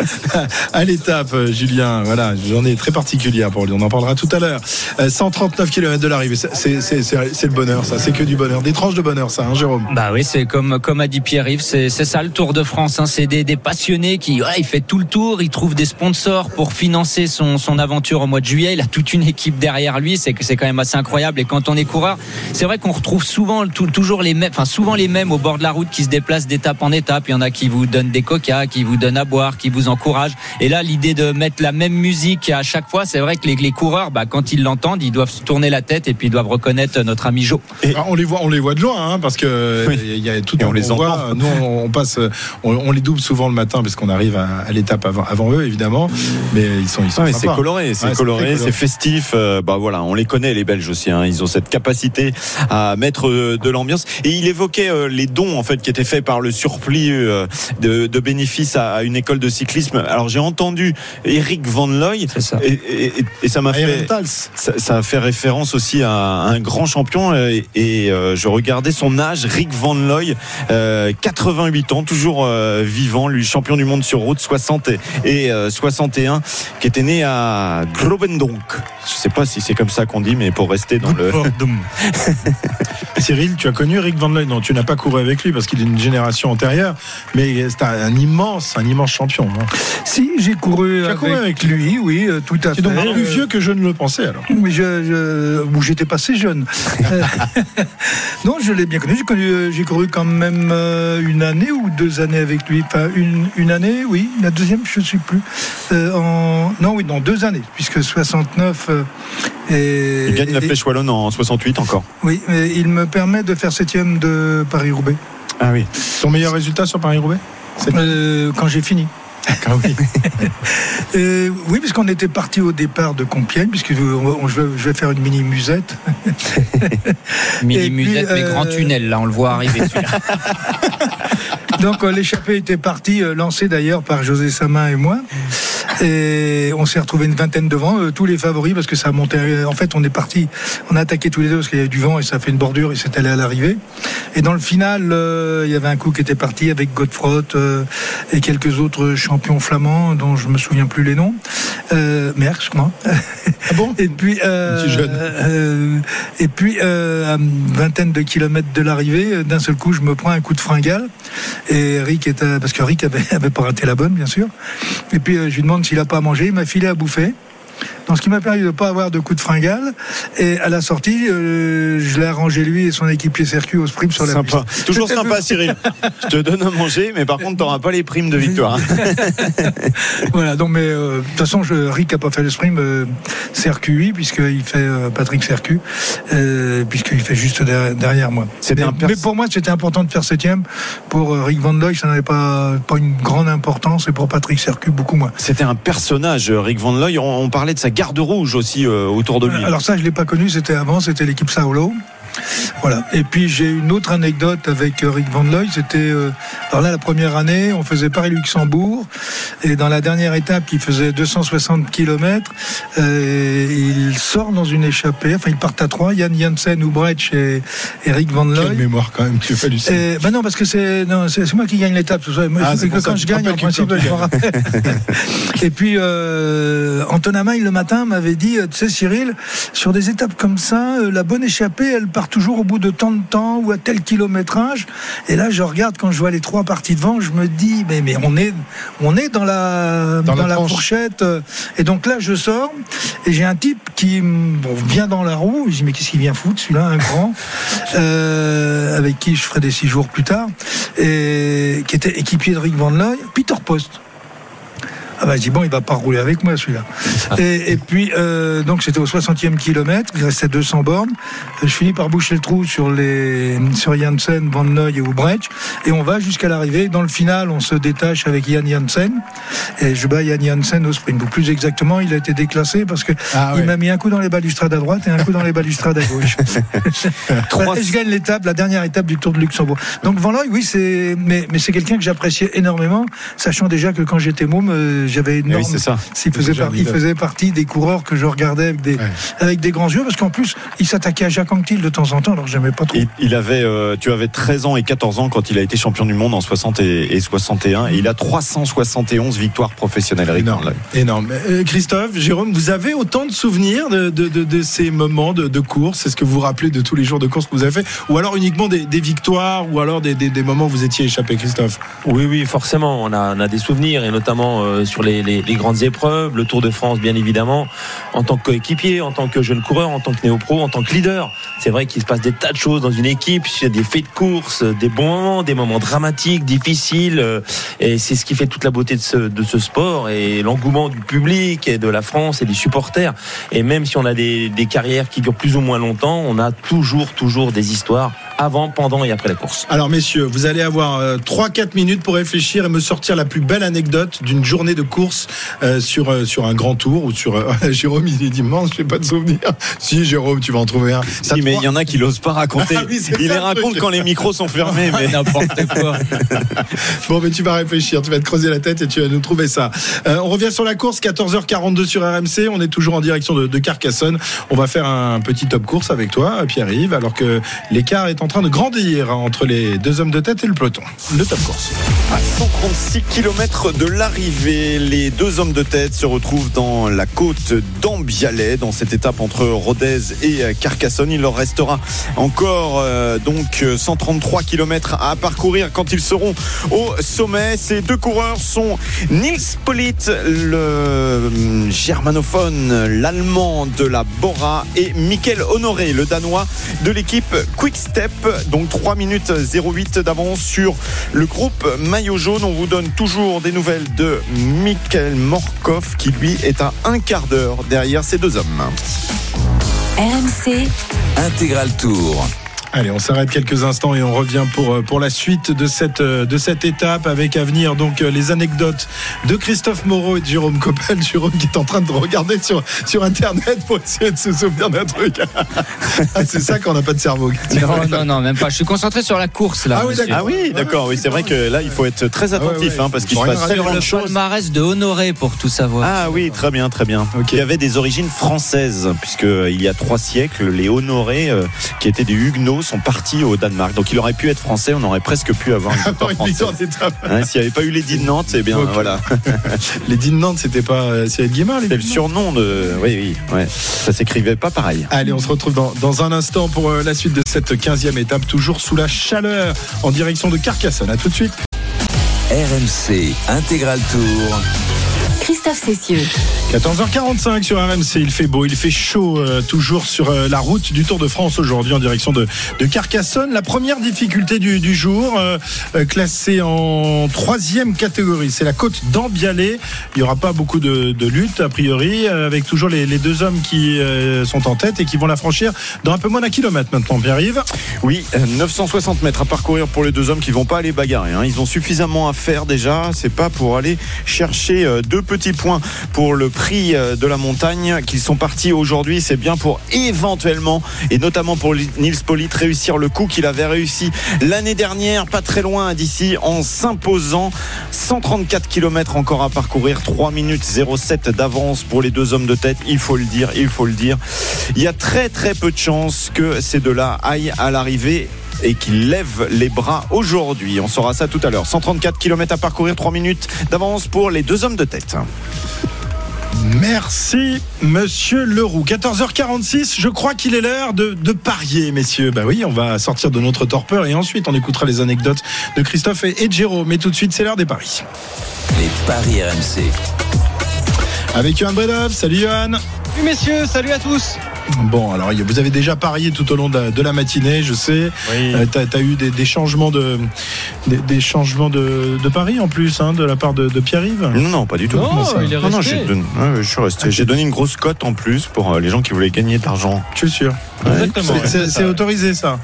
À l'étape, euh, Julien, voilà, une journée très particulière pour lui. On en parlera tout à l'heure. Euh, 139 km de l'arrivée. C'est- C'est c'est- c'est- c'est le bonheur, ça. C'est que du bonheur. Des tranches de bonheur, ça, hein, Jérôme? Bah oui, c'est comme comme a dit Pierre-Yves, c'est c'est ça le Tour de France. Hein. C'est des, des passionnés qui, ouais, il fait tout le tour, il trouve des sponsors pour financer son son aventure au mois de juillet. Il a toute une équipe derrière lui. C'est que c'est quand même assez incroyable. Et quand on est coureur, c'est vrai qu'on retrouve souvent tout- toujours les mêmes, enfin souvent les mêmes au bord de la route qui se déplacent d'étape en étape. Il y en a qui vous donnent des coca, qui vous donnent à boire, qui vous encouragent. Et là, l'idée de mettre la même musique à chaque fois, c'est vrai que les, les coureurs, bah, quand ils l'entendent, ils doivent se tourner la tête et puis ils doivent reconnaître notre ami Joe. Ah, on les voit, on les voit de loin, hein, parce que il y a tout. Et on les voit, entend. Nous, on, passe, on, on les double souvent le matin parce qu'on arrive à, à l'étape avant, avant eux, évidemment. Mais ils sont, ils sont. C'est sympas. coloré, c'est Ouais, coloré, c'est festif. euh, bah voilà, on les connaît les Belges aussi. hein, ils ont cette capacité à mettre euh, de l'ambiance. Et il évoquait euh, les dons en fait qui étaient faits par le surplis euh, de, de bénéfices à, à une école de cyclisme. Alors j'ai entendu Eric Van Looy et, et- et- et ça m'a fait ça, ça a fait référence aussi à un grand champion euh, et, et, euh, je regardais son âge, Rick Van Looy, euh, 88 ans, toujours euh, vivant, lui champion du monde sur route 60 et, et, euh, 61, qui était né à Grobendonk. Je sais pas si c'est comme ça qu'on dit, mais pour rester dans le Cyril, tu as connu Rick Van Looy? Non, tu n'as pas couru avec lui parce qu'il est d'une génération antérieure, mais c'est un, un immense, un immense champion. hein. Si, j'ai couru, Tu as avec, couru avec lui, oui, euh, tout à fait. donc plus Euh, vieux que je ne le pensais alors. Oui, je, j'étais pas assez jeune. Euh, non, je l'ai bien connu. J'ai, connu, j'ai couru quand même euh, une année ou deux années avec lui. Enfin, une, une année, oui. La deuxième, je ne sais plus. Euh, en, non, oui, non, deux années, puisque 69. euh, et, Il gagne la et- flèche wallonne en 68 encore. Oui, et il me permet de faire septième de Paris-Roubaix. Ah oui. Ton meilleur résultat sur Paris-Roubaix Euh, quand j'ai fini. Ah oui. Euh, oui, puisqu'on était parti au départ de Compiègne, puisque je, on- je vais, je vais faire une mini musette. Mini puis, musette, mais euh, grand tunnel, là, on le voit arriver. celui-là. Donc euh, l'échappée était partie, euh, lancée d'ailleurs par José Samin et moi. Et on s'est retrouvé une vingtaine devant, euh, tous les favoris, parce que ça a monté. euh, En fait, on est parti, on a attaqué tous les deux parce qu'il y avait du vent et ça a fait une bordure et c'est allé à l'arrivée. Et dans le final, euh, il y avait un coup qui était parti avec Godefroth euh, et quelques autres champions flamands dont je me souviens plus les noms. Euh, Merckx, je crois. Ah bon? Et puis, euh, jeune. et puis à une vingtaine de kilomètres de l'arrivée, d'un seul coup, je me prends un coup de fringale. Et Rick était, parce que Rick avait, avait pas raté la bonne, bien sûr. Et puis je lui demande s'il a pas à manger. Il m'a filé à bouffer. Donc, ce qui m'a permis de ne pas avoir de coup de fringale. Et à la sortie, euh, je l'ai arrangé lui et son équipier circuit au sprint sur la Sympa. piste. Toujours sympa, Cyril. Je te donne à manger, mais par contre, tu n'auras pas les primes de victoire. voilà, donc mais euh, de toute façon, je, Rick a pas fait le sprint, euh, Cercu, oui, puisqu'il fait euh, Patrick Cercu, euh, puisqu'il fait juste derrière, derrière moi. Mais, un mais pour moi, c'était important de faire septième. Pour Rick Van Looy, ça n'avait pas, pas une grande importance, et pour Patrick Cercu, beaucoup moins. C'était un personnage, Rick Van Looy. On, on parlait de sa garde rouge aussi euh, autour de lui. Alors ça, je l'ai pas connu, c'était avant, c'était l'équipe Saulo. Voilà. Et puis j'ai une autre anecdote avec euh, Rick Van Looy. C'était euh, alors là la première année, on faisait Paris-Luxembourg et dans la dernière étape, il faisait 260 km. il sort dans une échappée. Enfin, ils partent à trois. Yann Janssen, Ubrecht et, et Rick Van Quelle Looy. mémoire quand même, tu fais du Et, ben non, parce que c'est non, c'est c'est moi qui gagne l'étape. Ah, ça, quand je gagne, en principe, je m'en rappelle. Et puis euh, Anton Amail le matin m'avait dit, euh, tu sais Cyril, sur des étapes comme ça, euh, la bonne échappée, elle part toujours au bout de tant de temps ou à tel kilométrage. Et là, je regarde quand je vois les trois parties devant, je me dis, mais mais on est on est dans la Dans dans, la fourchette. Et donc là, je sors et j'ai un type qui bon, vient dans la roue. Je dis mais qu'est-ce qu'il vient foutre celui-là, un grand, euh, avec qui je ferai des six jours plus tard, et qui était équipier de Rick Van Looy, Peter Post. Ah bah je dis bon il va pas rouler avec moi celui-là. Et, et puis euh, donc c'était au 60e kilomètre, il restait 200 bornes. Je finis par boucher le trou sur les sur Janssen, Van Noy et Ubrecht et on va jusqu'à l'arrivée. Dans le final on se détache avec Yann Janssen et je bats Yann Janssen au sprint. Ou plus exactement il a été déclassé parce que Ah ouais. il m'a mis un coup dans les balustrades à droite et un coup dans les balustrades à gauche. Et je gagne l'étape, la dernière étape du Tour de Luxembourg. Donc Van Looy, oui, c'est, mais, mais c'est quelqu'un que j'appréciais énormément, sachant déjà que quand j'étais môme, euh, j'avais Eh oui, énorme. c'est ça. Il faisait, par- il faisait partie des coureurs que je regardais avec des, Ouais. avec des grands yeux, parce qu'en plus, il s'attaquait à Jacques Anquetil de temps en temps, alors que j'aimais pas trop. Il, il avait, euh, tu avais 13 ans et 14 ans quand il a été champion du monde en 60 et, et 61. Et il a 371 victoires professionnelles, Énorme, énorme. Euh, Christophe, Jérôme, vous avez autant de souvenirs de, de- de- de ces moments de, de course? Est-ce que vous vous rappelez de tous les jours de course que vous avez fait? Ou alors uniquement des, des victoires Ou alors des, des- des moments où vous étiez échappé, Christophe? Oui, oui, forcément. On a, on a des souvenirs, et notamment euh, sur les, grandes épreuves, le Tour de France, bien évidemment, en tant que coéquipier, en tant que jeune coureur, en tant que néo-pro, en tant que leader. C'est vrai qu'il se passe des tas de choses dans une équipe, il y a des faits de course, des bons moments, des moments dramatiques, difficiles, euh, et c'est ce qui fait toute la beauté de ce, sport et l'engouement du public et de la France et des supporters. Et même si on a des carrières qui durent plus ou moins longtemps, on a toujours, toujours des histoires avant, pendant et après la course. Alors messieurs, vous allez avoir euh, 3-4 minutes pour réfléchir et me sortir la plus belle anecdote d'une journée de course euh, sur, euh, sur un grand tour ou sur... euh, Jérôme, il est immense, je n'ai pas de souvenir. Si Jérôme, tu vas en trouver un. T'as Si, mais il y en a qui n'osent pas raconter. Ah oui, il ça, les le raconte quand les micros sont fermés. Mais N'importe quoi. Bon, mais tu vas réfléchir, tu vas te creuser la tête et tu vas nous trouver ça. Euh, on revient sur la course, 14h42 sur RMC. On est toujours en direction de, de Carcassonne. On va faire un petit top course avec toi, Pierre-Yves, alors que l'écart est en train de grandir entre les deux hommes de tête et le peloton. Le top course. À 136 km de l'arrivée, les deux hommes de tête se retrouvent dans la côte d'Ambialet, dans cette étape entre Rodez et Carcassonne. Il leur restera encore euh, donc 133 km à parcourir quand ils seront au sommet. Ces deux coureurs sont Nils Polit, le germanophone, l'allemand de la Bora, et Michael Honoré, le danois de l'équipe Quick Step. Donc 3 minutes 08 d'avance sur le groupe Maillot Jaune. On vous donne toujours des nouvelles de Michael Morkov qui lui est à un quart d'heure derrière ces deux hommes. RMC Intégral Tour. Allez, on s'arrête quelques instants et on revient pour, euh, pour la suite de cette, euh, de cette étape avec à venir donc euh, les anecdotes de Christophe Moreau et de Jérôme Coppel. Jérôme qui est en train de regarder sur, sur Internet pour essayer de se souvenir d'un truc. Ah, c'est ça qu'on n'a pas de cerveau. Non, non, non, même pas. Je suis concentré sur la course là. Ah oui, d'accord. Ah oui, d'accord. Oui, c'est vrai que là, il faut être très attentif Ah ouais, ouais. hein, parce qu'il se passe tellement le de choses. palmarès de Honoré pour tout savoir. Ah oui, très bien, très bien. Il y avait des origines françaises, puisque il y a trois siècles, les Honorés, euh, qui étaient des Huguenots, sont partis au Danemark. Donc il aurait pu être français, on aurait presque pu avoir une victoire française. Hein, S'il n'y avait pas eu les dits de Nantes, eh bien voilà. Les dînes de Nantes, c'était pas euh, Cyril Guimard, les C'était le surnom de. Oui, oui, ouais. Ça s'écrivait pas pareil. Allez, on se retrouve dans, dans un instant pour euh, la suite de cette 15e étape, toujours sous la chaleur, en direction de Carcassonne. À tout de suite. RMC Intégral Tour. Christophe Cessieux. 14h45 sur RMC, il fait beau, il fait chaud, euh, toujours sur euh, la route du Tour de France aujourd'hui en direction de, de Carcassonne. La première difficulté du, du jour, euh, classée en troisième catégorie, c'est la côte d'Ambialet. Il n'y aura pas beaucoup de, de lutte a priori, euh, avec toujours les, les deux hommes qui euh, sont en tête et qui vont la franchir dans un peu moins d'un kilomètre maintenant. Pierre-Yves Oui, euh, 960 mètres à parcourir pour les deux hommes qui vont pas aller bagarrer. hein. Ils ont suffisamment à faire déjà. C'est pas pour aller chercher euh, deux petits points pour le prix euh, de la montagne qu'ils sont partis aujourd'hui. C'est bien pour éventuellement et notamment pour Nils Polit réussir le coup qu'il avait réussi l'année dernière, pas très loin d'ici, en s'imposant 134 km encore à parcourir, 3 minutes 07 d'avance pour les deux hommes de tête. Il faut le dire, il faut le dire. Il y a très très peu de chances que ces deux-là aillent à l'arrivée et qu'ils lèvent les bras aujourd'hui. On saura ça tout à l'heure. 134 km à parcourir, 3 minutes d'avance pour les deux hommes de tête. Merci, monsieur Leroux. 14h46, je crois qu'il est l'heure de, de parier, messieurs. Bah oui, on va sortir de notre torpeur et ensuite on écoutera les anecdotes de Christophe et, et de Jérôme. Mais tout de suite, c'est l'heure des paris. Les paris RMC. Avec Johan Bredov. Salut Johan. Salut messieurs, salut à tous. Bon, alors vous avez déjà parié tout au long de la, de la matinée, je sais. Euh, t'as as eu des, des changements de des, des changements de, de paris en plus hein, de la part de, de Pierre-Yves? Non, non, pas du tout. Non, il est Non, ouais, je suis resté. J'ai donné une grosse cote en plus pour euh, les gens qui voulaient gagner de l'argent. Je suis sûr. Exactement. C'est autorisé ça.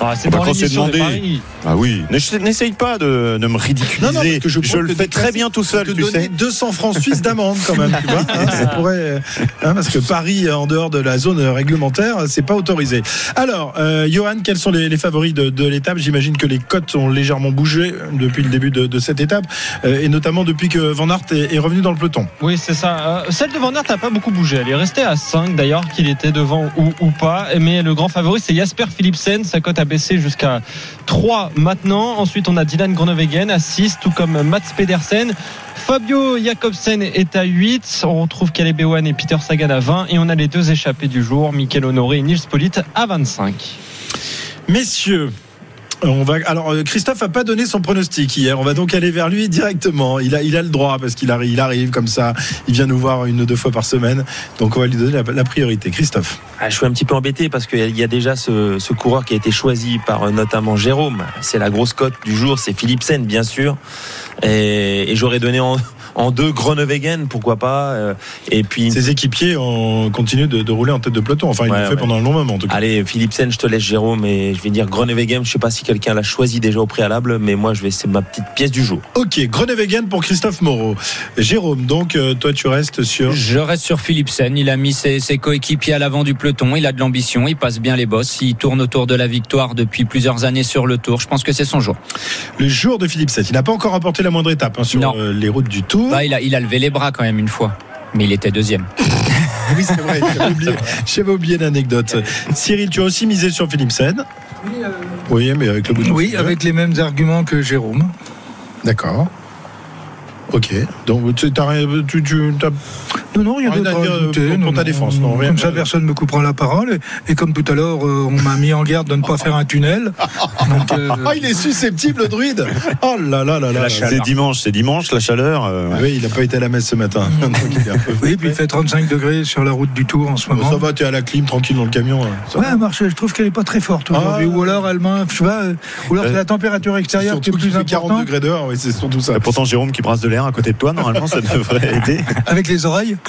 Ah, c'est Bah, dans quand c'est demandé. paris. Ah oui, N'ess- n'essaye pas de, de me ridiculiser. Non, non, parce que je le fais très bien tout seul, te tu donner sais. 200 francs suisses d'amende quand même, tu vois. hein, ça pourrait, euh, hein, parce que Paris en dehors de la zone réglementaire, c'est pas autorisé. Alors, euh, Johan, quels sont les, les favoris de, de l'étape? J'imagine que les cotes ont légèrement bougé depuis le début de, de cette étape, euh, et notamment depuis que Van Aert est, est revenu dans le peloton. Oui, c'est ça. Euh, celle de Van Aert n'a pas beaucoup bougé. Elle est restée à 5 d'ailleurs, qu'il était devant ou, ou pas. Mais le grand favori, c'est Jasper Philipsen. Sa cote a baissé jusqu'à 3 maintenant. Ensuite, on a Dylan Groenewegen à 6, tout comme Mats Pedersen. Fabio Jacobsen est à 8. On retrouve Caleb Ewan et Peter Sagan à 20. Et on a les deux échappés du jour, Michael Honoré et Nils Polit à 25. Messieurs. On va, alors euh, Christophe a pas donné son pronostic hier. On va donc aller vers lui directement. Il a, le droit parce qu'il arrive, il arrive comme ça. Il vient nous voir une ou deux fois par semaine. Donc on va lui donner la, priorité. Christophe. Ah, je suis un petit peu embêté parce qu'il y a déjà ce, coureur qui a été choisi par euh, notamment Jérôme. C'est la grosse cote du jour, c'est Philipsen bien sûr. Et j'aurais donné en, en deux Groenewegen, pourquoi pas. euh, Et puis Ses équipiers ont continué de, de rouler en tête de peloton. Enfin, il Ouais, l'ont fait ouais. pendant un long moment en tout cas. Allez, Philipsen, je te laisse Jérôme et je vais dire Groenewegen. Je sais pas si quelqu'un l'a choisi déjà au préalable, mais moi je vais c'est ma petite pièce du jour. Ok, Groenewegen pour Christophe Moreau. Jérôme, donc euh, toi tu restes sur. Je reste sur Philipsen. Il a mis ses, ses coéquipiers à l'avant du peloton. Il a de l'ambition. Il passe bien les bosses. Il tourne autour de la victoire depuis plusieurs années sur le tour. Je pense que c'est son jour. Le jour de Philippe 7. Il n'a pas encore remporté la moindre étape hein, sur Non. euh, les routes du Tour. Bah, il, a, il a levé les bras quand même une fois. Mais il était deuxième. oui, c'est vrai. J'avais oublié, j'avais oublié l'anecdote. Cyril, tu as aussi misé sur Philippe Sen. Oui, mais avec le bout de Oui, avec les mêmes arguments que Jérôme. D'accord. Ok. Donc tu t'as rien- tu, tu Non, non, rien Rien d'autre à à dire ajouter. pour- ta défense, non, rien. Comme ça, personne ne me coupera la parole. Et, et comme tout à l'heure, euh, on m'a mis en garde de ne pas faire un tunnel. Donc, euh, Ah, il est susceptible, le druide. Oh là là là là. C'est dimanche, c'est dimanche, la chaleur. euh. Oui, il n'a pas été à la messe ce matin. Donc, il est un peu oui, puis il fait 35 degrés sur la route du Tour en ce Bon, moment. ça va, tu es à la clim, tranquille dans le camion. hein. Ça Ouais, va. Marche, je trouve qu'elle est pas très forte aujourd'hui. Ah. Ou alors elle m'a, je sais pas, ou alors c'est la température extérieure qui est plus fait 40 importante. degrés dehors, oui, c'est surtout ça. Et pourtant, Jérôme qui brasse de l'air à côté de toi, normalement, ça devrait aider. Avec les oreilles.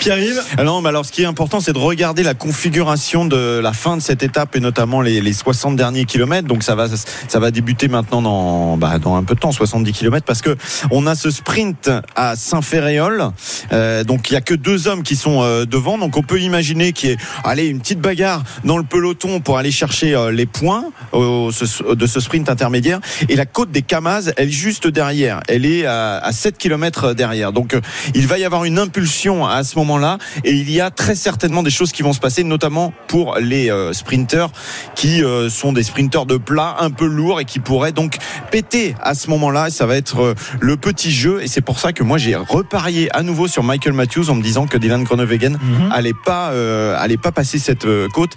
Pierre-Yves Alors, mais alors, ce qui est important, c'est de regarder la configuration de la fin de cette étape et notamment les, les 60 derniers kilomètres. Donc, ça va, ça va débuter maintenant dans, bah, dans un peu de temps, 70 kilomètres, parce que on a ce sprint à Saint-Ferréol. Euh, donc, il y a que deux hommes qui sont euh, devant. Donc, on peut imaginer qu'il y ait, allez, une petite bagarre dans le peloton pour aller chercher euh, les points au- ce- de ce sprint intermédiaire. Et la côte des Camaz, elle est juste derrière. Elle est à, à 7 km derrière. Donc, euh, il va y avoir une impulsion à ce moment-là et il y a très certainement des choses qui vont se passer, notamment pour les euh, sprinteurs qui euh, sont des sprinteurs de plat un peu lourds et qui pourraient donc péter à ce moment-là. Ça va être euh, le petit jeu et c'est pour ça que moi j'ai reparié à nouveau sur Michael Matthews en me disant que Dylan Groenewegen allait pas euh, allait pas passer cette côte.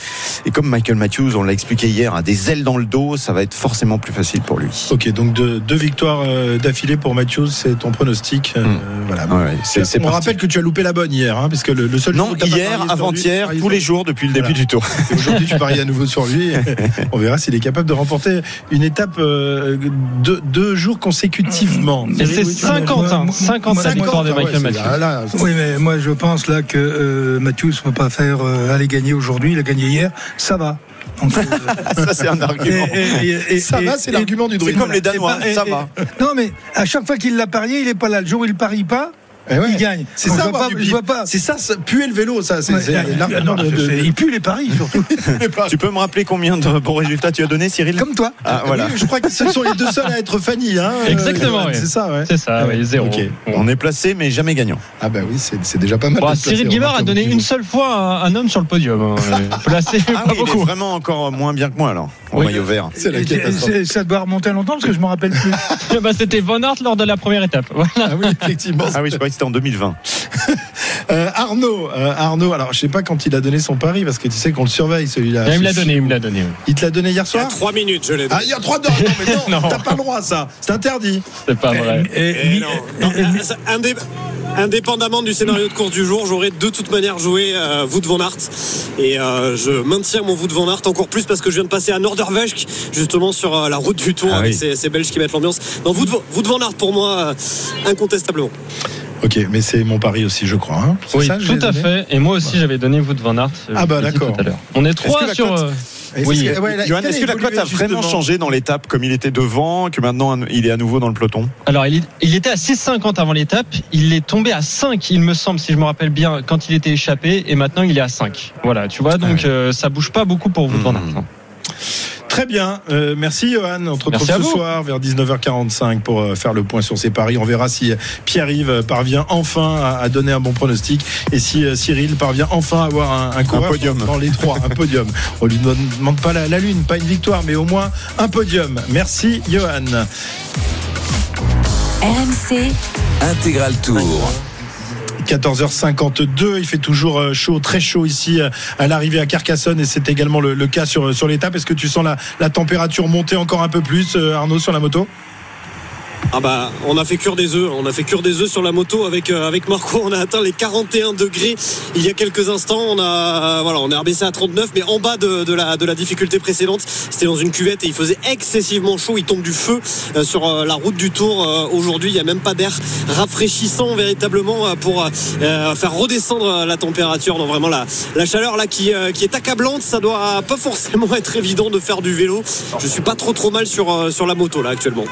Et comme Michael Matthews, on l'a expliqué hier, a des ailes dans le dos, ça va être forcément plus facile pour lui. Ok, donc deux, deux victoires d'affilée pour Matthews, c'est ton pronostic. euh, Voilà. Ouais, c'est- c'est On parti. rappelle que tu as loupé la bonne hier, hein, parce que le, le seul Non, jour hier, avant-hier, tous les jours depuis le début Voilà. du tour. Et Aujourd'hui, tu paries à nouveau sur lui. On verra s'il est capable de remporter une étape euh, deux, deux jours consécutivement. Et c'est Oui, 50, hein, 50 la victoire de ah ouais, Michael c'est- Matthews. là, Oui, mais moi je pense là que euh, Matthews ne peut pas faire euh, aller gagner aujourd'hui. Il a gagné hier. Ça va. Donc, euh, Ça, c'est un argument. et- et- et- Ça va, c'est l'argument du C'est druide. comme les Danois, ça va. Non, mais à chaque fois qu'il l'a parié, il est pas là. Le jour où il parie pas, Eh ouais. il gagne. C'est ça, je vois pas. Je vois pas. C'est ça, ça, puer le vélo, ça. C'est Ouais, c'est euh, l'argument non, de- de- c'est- Il pue les paris surtout. Tu peux me rappeler combien de bons résultats tu as donné, Cyril Comme toi. Ah, voilà. Oui, je crois que ce sont les deux seuls à être Fanny. Hein, euh, Exactement, oui. C'est ça, ouais. C'est ça, oui, zéro. On est placé, mais jamais gagnant. Ah bah oui, c'est c'est déjà pas mal. Bon, se Cyril Guimard a donné une seule fois un, un homme sur le podium. hein. Placé Ah pas oui, il est beaucoup. vraiment encore moins bien que moi alors, au maillot vert. Ça doit remonter à longtemps parce que je me rappelle plus. Bah, C'était Von Aert lors de la première étape. Voilà. Ah oui, effectivement. Ah oui, je croyais que c'était en 2020. Euh, Arnaud, euh, Arnaud, alors je sais pas quand il a donné son pari parce que tu sais qu'on le surveille celui-là. Il me l'a donné, il me l'a donné. oui. Il te l'a donné hier Il y a soir 3 minutes, je l'ai dit. Ah, il y a trois heures. Non, mais non, Non. t'as pas le droit à ça. C'est interdit. C'est pas vrai. Et- non. Non, ça- indé- Indépendamment du scénario de course du jour, j'aurais de toute manière joué euh, Wout van Aert. Et euh, je maintiens mon Wout van Aert encore plus parce que je viens de passer à Norderweg, justement sur euh, la route du Tour Ah avec oui. ces, ces Belges qui mettent l'ambiance. Non, Wout, Wout van Aert pour moi, euh, incontestablement. Ok, mais c'est mon pari aussi, je crois. hein. Oui, ça, tout à fait. Et moi aussi, j'avais donné Wout van Aert. je Ah bah, d'accord. tout à l'heure. On est trois sur. cote- euh, Oui. que- ouais, Johan, est-ce que la cote a vraiment justement changé dans l'étape comme il était devant, que maintenant il est à nouveau dans le peloton? Alors, il, était à 6,50 avant l'étape. Il est tombé à 5, il me semble, si je me rappelle bien, quand il était échappé. Et maintenant, il est à 5. Voilà, tu vois, donc euh, ça bouge pas beaucoup pour Wout van Aert. hein. Très bien. Euh, merci Johan. On te retrouve ce soir vers 19h45 pour euh, faire le point sur ses paris. On verra si euh, Pierre-Yves parvient enfin à, à donner un bon pronostic et si euh, Cyril parvient enfin à avoir un, un coureur podium. dans les trois, un podium. On lui demande demande pas la, la lune, pas une victoire, mais au moins un podium. Merci Johan. RMC, Intégral Tour. 14h52, il fait toujours euh, chaud, très chaud ici euh, à l'arrivée à Carcassonne. Et c'est également le, cas sur, sur l'étape. Est-ce que tu sens la, la température monter encore un peu plus, euh, Arnaud, sur la moto? Ah bah, on a fait cure des œufs. On a fait cure des œufs sur la moto avec euh, Marco. On a atteint les 41 degrés il y a quelques instants. On a voilà, on est rebaissé à 39, mais en bas de, la difficulté précédente. C'était dans une cuvette et il faisait excessivement chaud. Il tombe du feu euh, sur euh, la route du Tour aujourd'hui. Il y a même pas d'air rafraîchissant véritablement pour faire redescendre la température. Non, vraiment la la chaleur là qui est accablante. Ça doit pas forcément être évident de faire du vélo. Je suis pas trop trop mal sur sur la moto là actuellement.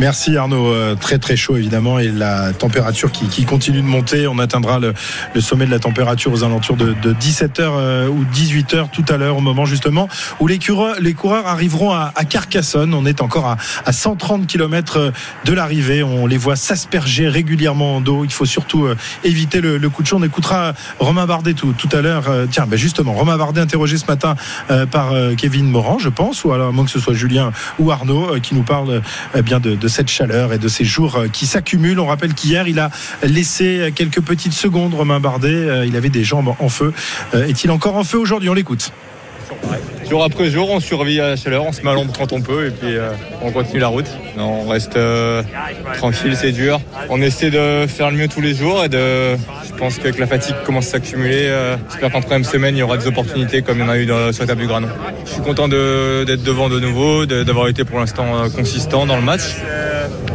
Merci Arnaud, Euh, très très chaud évidemment et la température qui, qui continue de monter. On atteindra le, le sommet de la température aux alentours de, 17h ou 18h tout à l'heure au moment justement où les coureurs, les coureurs arriveront à, à Carcassonne. On est encore à, à 130 km de l'arrivée. On les voit s'asperger régulièrement en dos. Il faut surtout euh, éviter le, le coup de chaud. On écoutera Romain Bardet tout, tout à l'heure. Euh, Tiens, ben justement, Romain Bardet interrogé ce matin euh, par euh, Kevin Morand, je pense, ou alors à moins que ce soit Julien ou Arnaud euh, qui nous parle euh, bien de, de cette chaleur et de ces jours euh, qui s'accumulent. On rappelle qu'hier, il a laissé quelques petites secondes, Romain Bardet. Euh, Il avait des jambes en feu. Euh, Est-il encore en feu aujourd'hui? On l'écoute. Jour après jour, on survit à la chaleur, on se met à l'ombre quand on peut et puis euh, on continue la route. On reste euh, tranquille, c'est dur. On essaie de faire le mieux tous les jours et de, je pense qu'avec la fatigue commence à s'accumuler, euh, j'espère qu'en troisième semaine, il y aura des opportunités comme il y en a eu sur la table du Granon. Je suis content d'être devant de nouveau, d'avoir été pour l'instant consistant dans le match.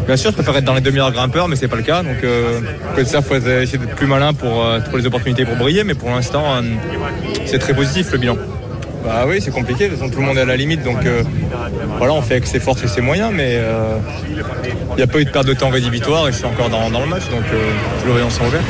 Bien sûr, je préfère être dans les deux meilleurs grimpeurs, mais c'est pas le cas. Donc, euh, côté de ça, faut essayer d'être plus malin pour trouver les opportunités pour briller. Mais pour l'instant, c'est très positif le bilan. Bah oui, c'est compliqué. De toute façon, tout le monde est à la limite. Donc euh, voilà, on fait avec ses forces et ses moyens. Mais euh, il n'y a pas eu de perte de temps rédhibitoire et je suis encore dans, le match. Donc euh, tous les voyants sont ouverts.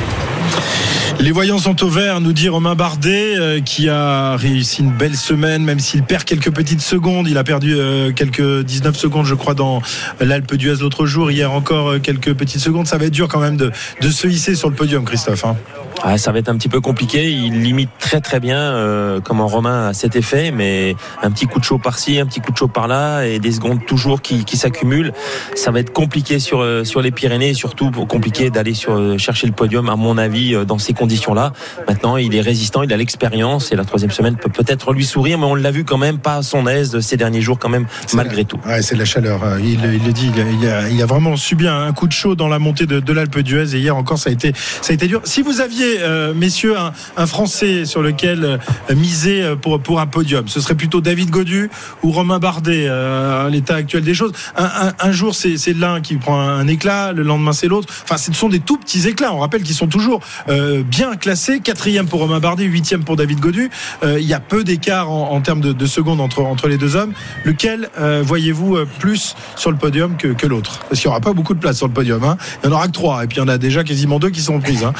Les voyants sont au vert, nous dit Romain Bardet, euh, qui a réussi une belle semaine, même s'il perd quelques petites secondes. Il a perdu euh, quelques 19 secondes, je crois, dans l'Alpe d'Huez l'autre jour. Hier encore euh, quelques petites secondes. Ça va être dur quand même de, de se hisser sur le podium, Christophe. hein. Ah, ça va être un petit peu compliqué. Il limite très très bien euh, comment Romain a cet effet, mais un petit coup de chaud par-ci, un petit coup de chaud par-là, et des secondes toujours qui, qui s'accumulent. Ça va être compliqué sur euh, sur les Pyrénées, et surtout compliqué d'aller sur euh, chercher le podium, à mon avis, dans ces conditions-là. Maintenant, il est résistant, il a l'expérience, et la troisième semaine peut peut-être lui sourire, mais on l'a vu quand même pas à son aise ces derniers jours, quand même, malgré tout. Ouais, c'est de la chaleur. Il, il le dit. Il a, il a- il a vraiment subi un, un coup de chaud dans la montée de, de l'Alpe d'Huez et hier encore ça a été ça a été dur. Si vous aviez, euh, messieurs, un, Français sur lequel euh, miser euh, pour pour un podium, ce serait plutôt David Godu ou Romain Bardet à l'état actuel des choses. Un, jour c'est l'un qui prend un éclat, le lendemain c'est l'autre. Enfin, ce sont des tout petits éclats. On rappelle qu'ils sont toujours bien classés. Quatrième pour Romain Bardet, huitième pour David Godu. Il y a peu d'écart en, termes de, de secondes entre entre les deux hommes. Lequel voyez-vous plus sur le podium que, que l'autre? Parce qu'il n'y aura pas beaucoup de place sur le podium. Hein. Il n'y en aura que trois. Et puis il y en a déjà quasiment deux qui sont prises. Hein.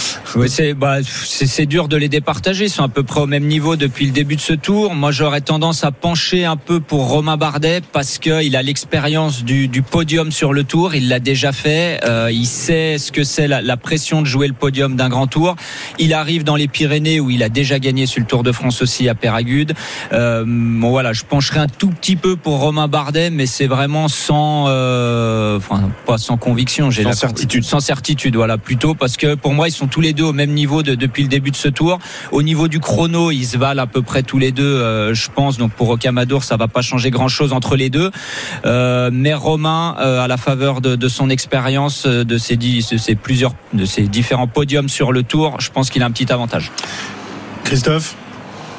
C'est bah, c'est dur de les départager. Ils sont à peu près au même niveau depuis le début de ce tour. Moi, j'aurais tendance à pencher un peu pour Romain Bardet parce qu'il a l'expérience du, du podium sur le tour. Il l'a déjà fait. Euh, il sait ce que c'est la, la pression de jouer le podium d'un grand tour. Il arrive dans les Pyrénées où il a déjà gagné sur le Tour de France aussi à Péragude. Euh, bon, voilà, je pencherai un tout petit peu pour Romain Bardet, mais c'est vraiment sans, euh, enfin pas sans conviction. J'ai Sans la- certitude. sans certitude, voilà, plutôt parce que pour moi ils sont tous les deux au même niveau de- depuis le début de ce tour. Au niveau du chrono, ils se valent à peu près tous les deux, euh, je pense. Donc pour Rocamadour, ça va pas changer grand chose entre les deux. Euh, mais Romain, euh, à la faveur de, de son expérience, de ses, dix- de ses plusieurs, de ses différents podiums sur le tour, je pense qu'il a un petit avantage. Christophe,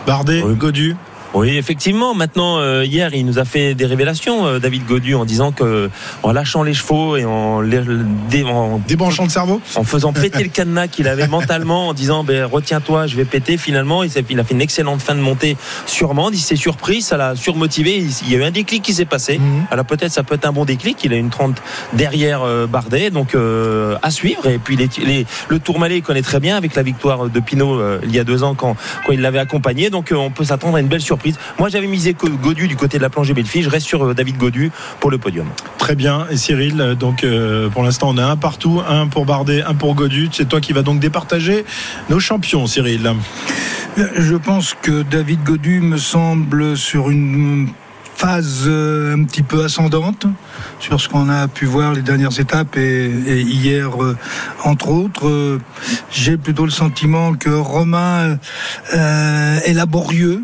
Bardet, Godu. Oui, effectivement. Maintenant, euh, hier, il nous a fait des révélations, euh, David Godu, en disant que en lâchant les chevaux et en, les, dé- en débranchant le cerveau, en faisant péter le cadenas qu'il avait mentalement, en disant ben, retiens-toi, je vais péter. Finalement, il, il a fait une excellente fin de montée sur Mende. Il s'est surpris, ça l'a surmotivé. Il, il y a eu un déclic qui s'est passé. Alors peut-être ça peut être un bon déclic. Il a une 30 derrière euh, Bardet, donc euh, à suivre. Et puis les, les- le Tourmalet, il connaît très bien avec la victoire de Pinot euh, il y a deux ans quand, quand il l'avait accompagné. Donc euh, on peut s'attendre à une belle surprise. Moi, j'avais misé Godu du côté de la plongée Bellefille. Je reste sur euh, David Godu pour le podium. Très bien. Et Cyril, euh, donc euh, pour l'instant on a un partout, un pour Bardet, un pour Godu. C'est toi qui vas donc départager nos champions, Cyril. Je pense que David Godu me semble sur une phase un petit peu ascendante sur ce qu'on a pu voir les dernières étapes et, et hier euh, entre autres Euh, j'ai plutôt le sentiment que Romain euh, est laborieux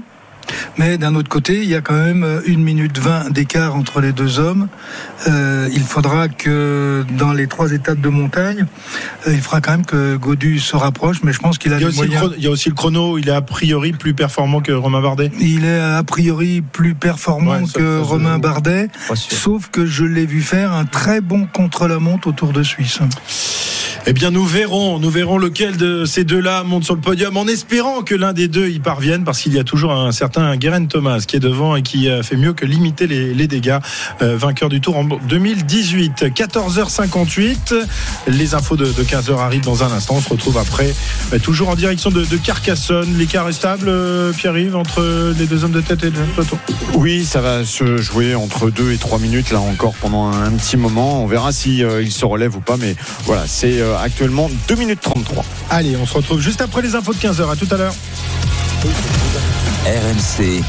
mais d'un autre côté, il y a quand même une minute 20 d'écart entre les deux hommes. Euh, il faudra que dans les trois étapes de montagne, euh, il faudra quand même que Godu se rapproche, mais je pense qu'il a Il y, a les moyens. chrono, il y a aussi le chrono, il est a priori plus performant que Romain Bardet. Il est a priori plus performant Ouais, que Romain Bardet, sauf que je l'ai vu faire un très bon contre-la-montre au Tour de Suisse. Eh bien, nous verrons, nous verrons lequel de ces deux-là monte sur le podium, en espérant que l'un des deux y parvienne, parce qu'il y a toujours un certain certain Guérin Thomas qui est devant et qui a fait mieux que limiter les, les dégâts. Euh, vainqueur du Tour en 2018. 14h58. Les infos de, de 15h arrivent dans un instant. On se retrouve après, euh, toujours en direction de, de Carcassonne. L'écart est stable, euh, Pierre-Yves, entre les deux hommes de tête et le peloton? Oui, ça va se jouer entre 2 et 3 minutes là encore pendant un, un petit moment. On verra si euh, il se relève ou pas, mais voilà, c'est euh, actuellement 2 minutes 33. Allez, on se retrouve juste après les infos de 15h. À tout à l'heure. RMC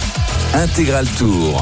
Intégral Tour.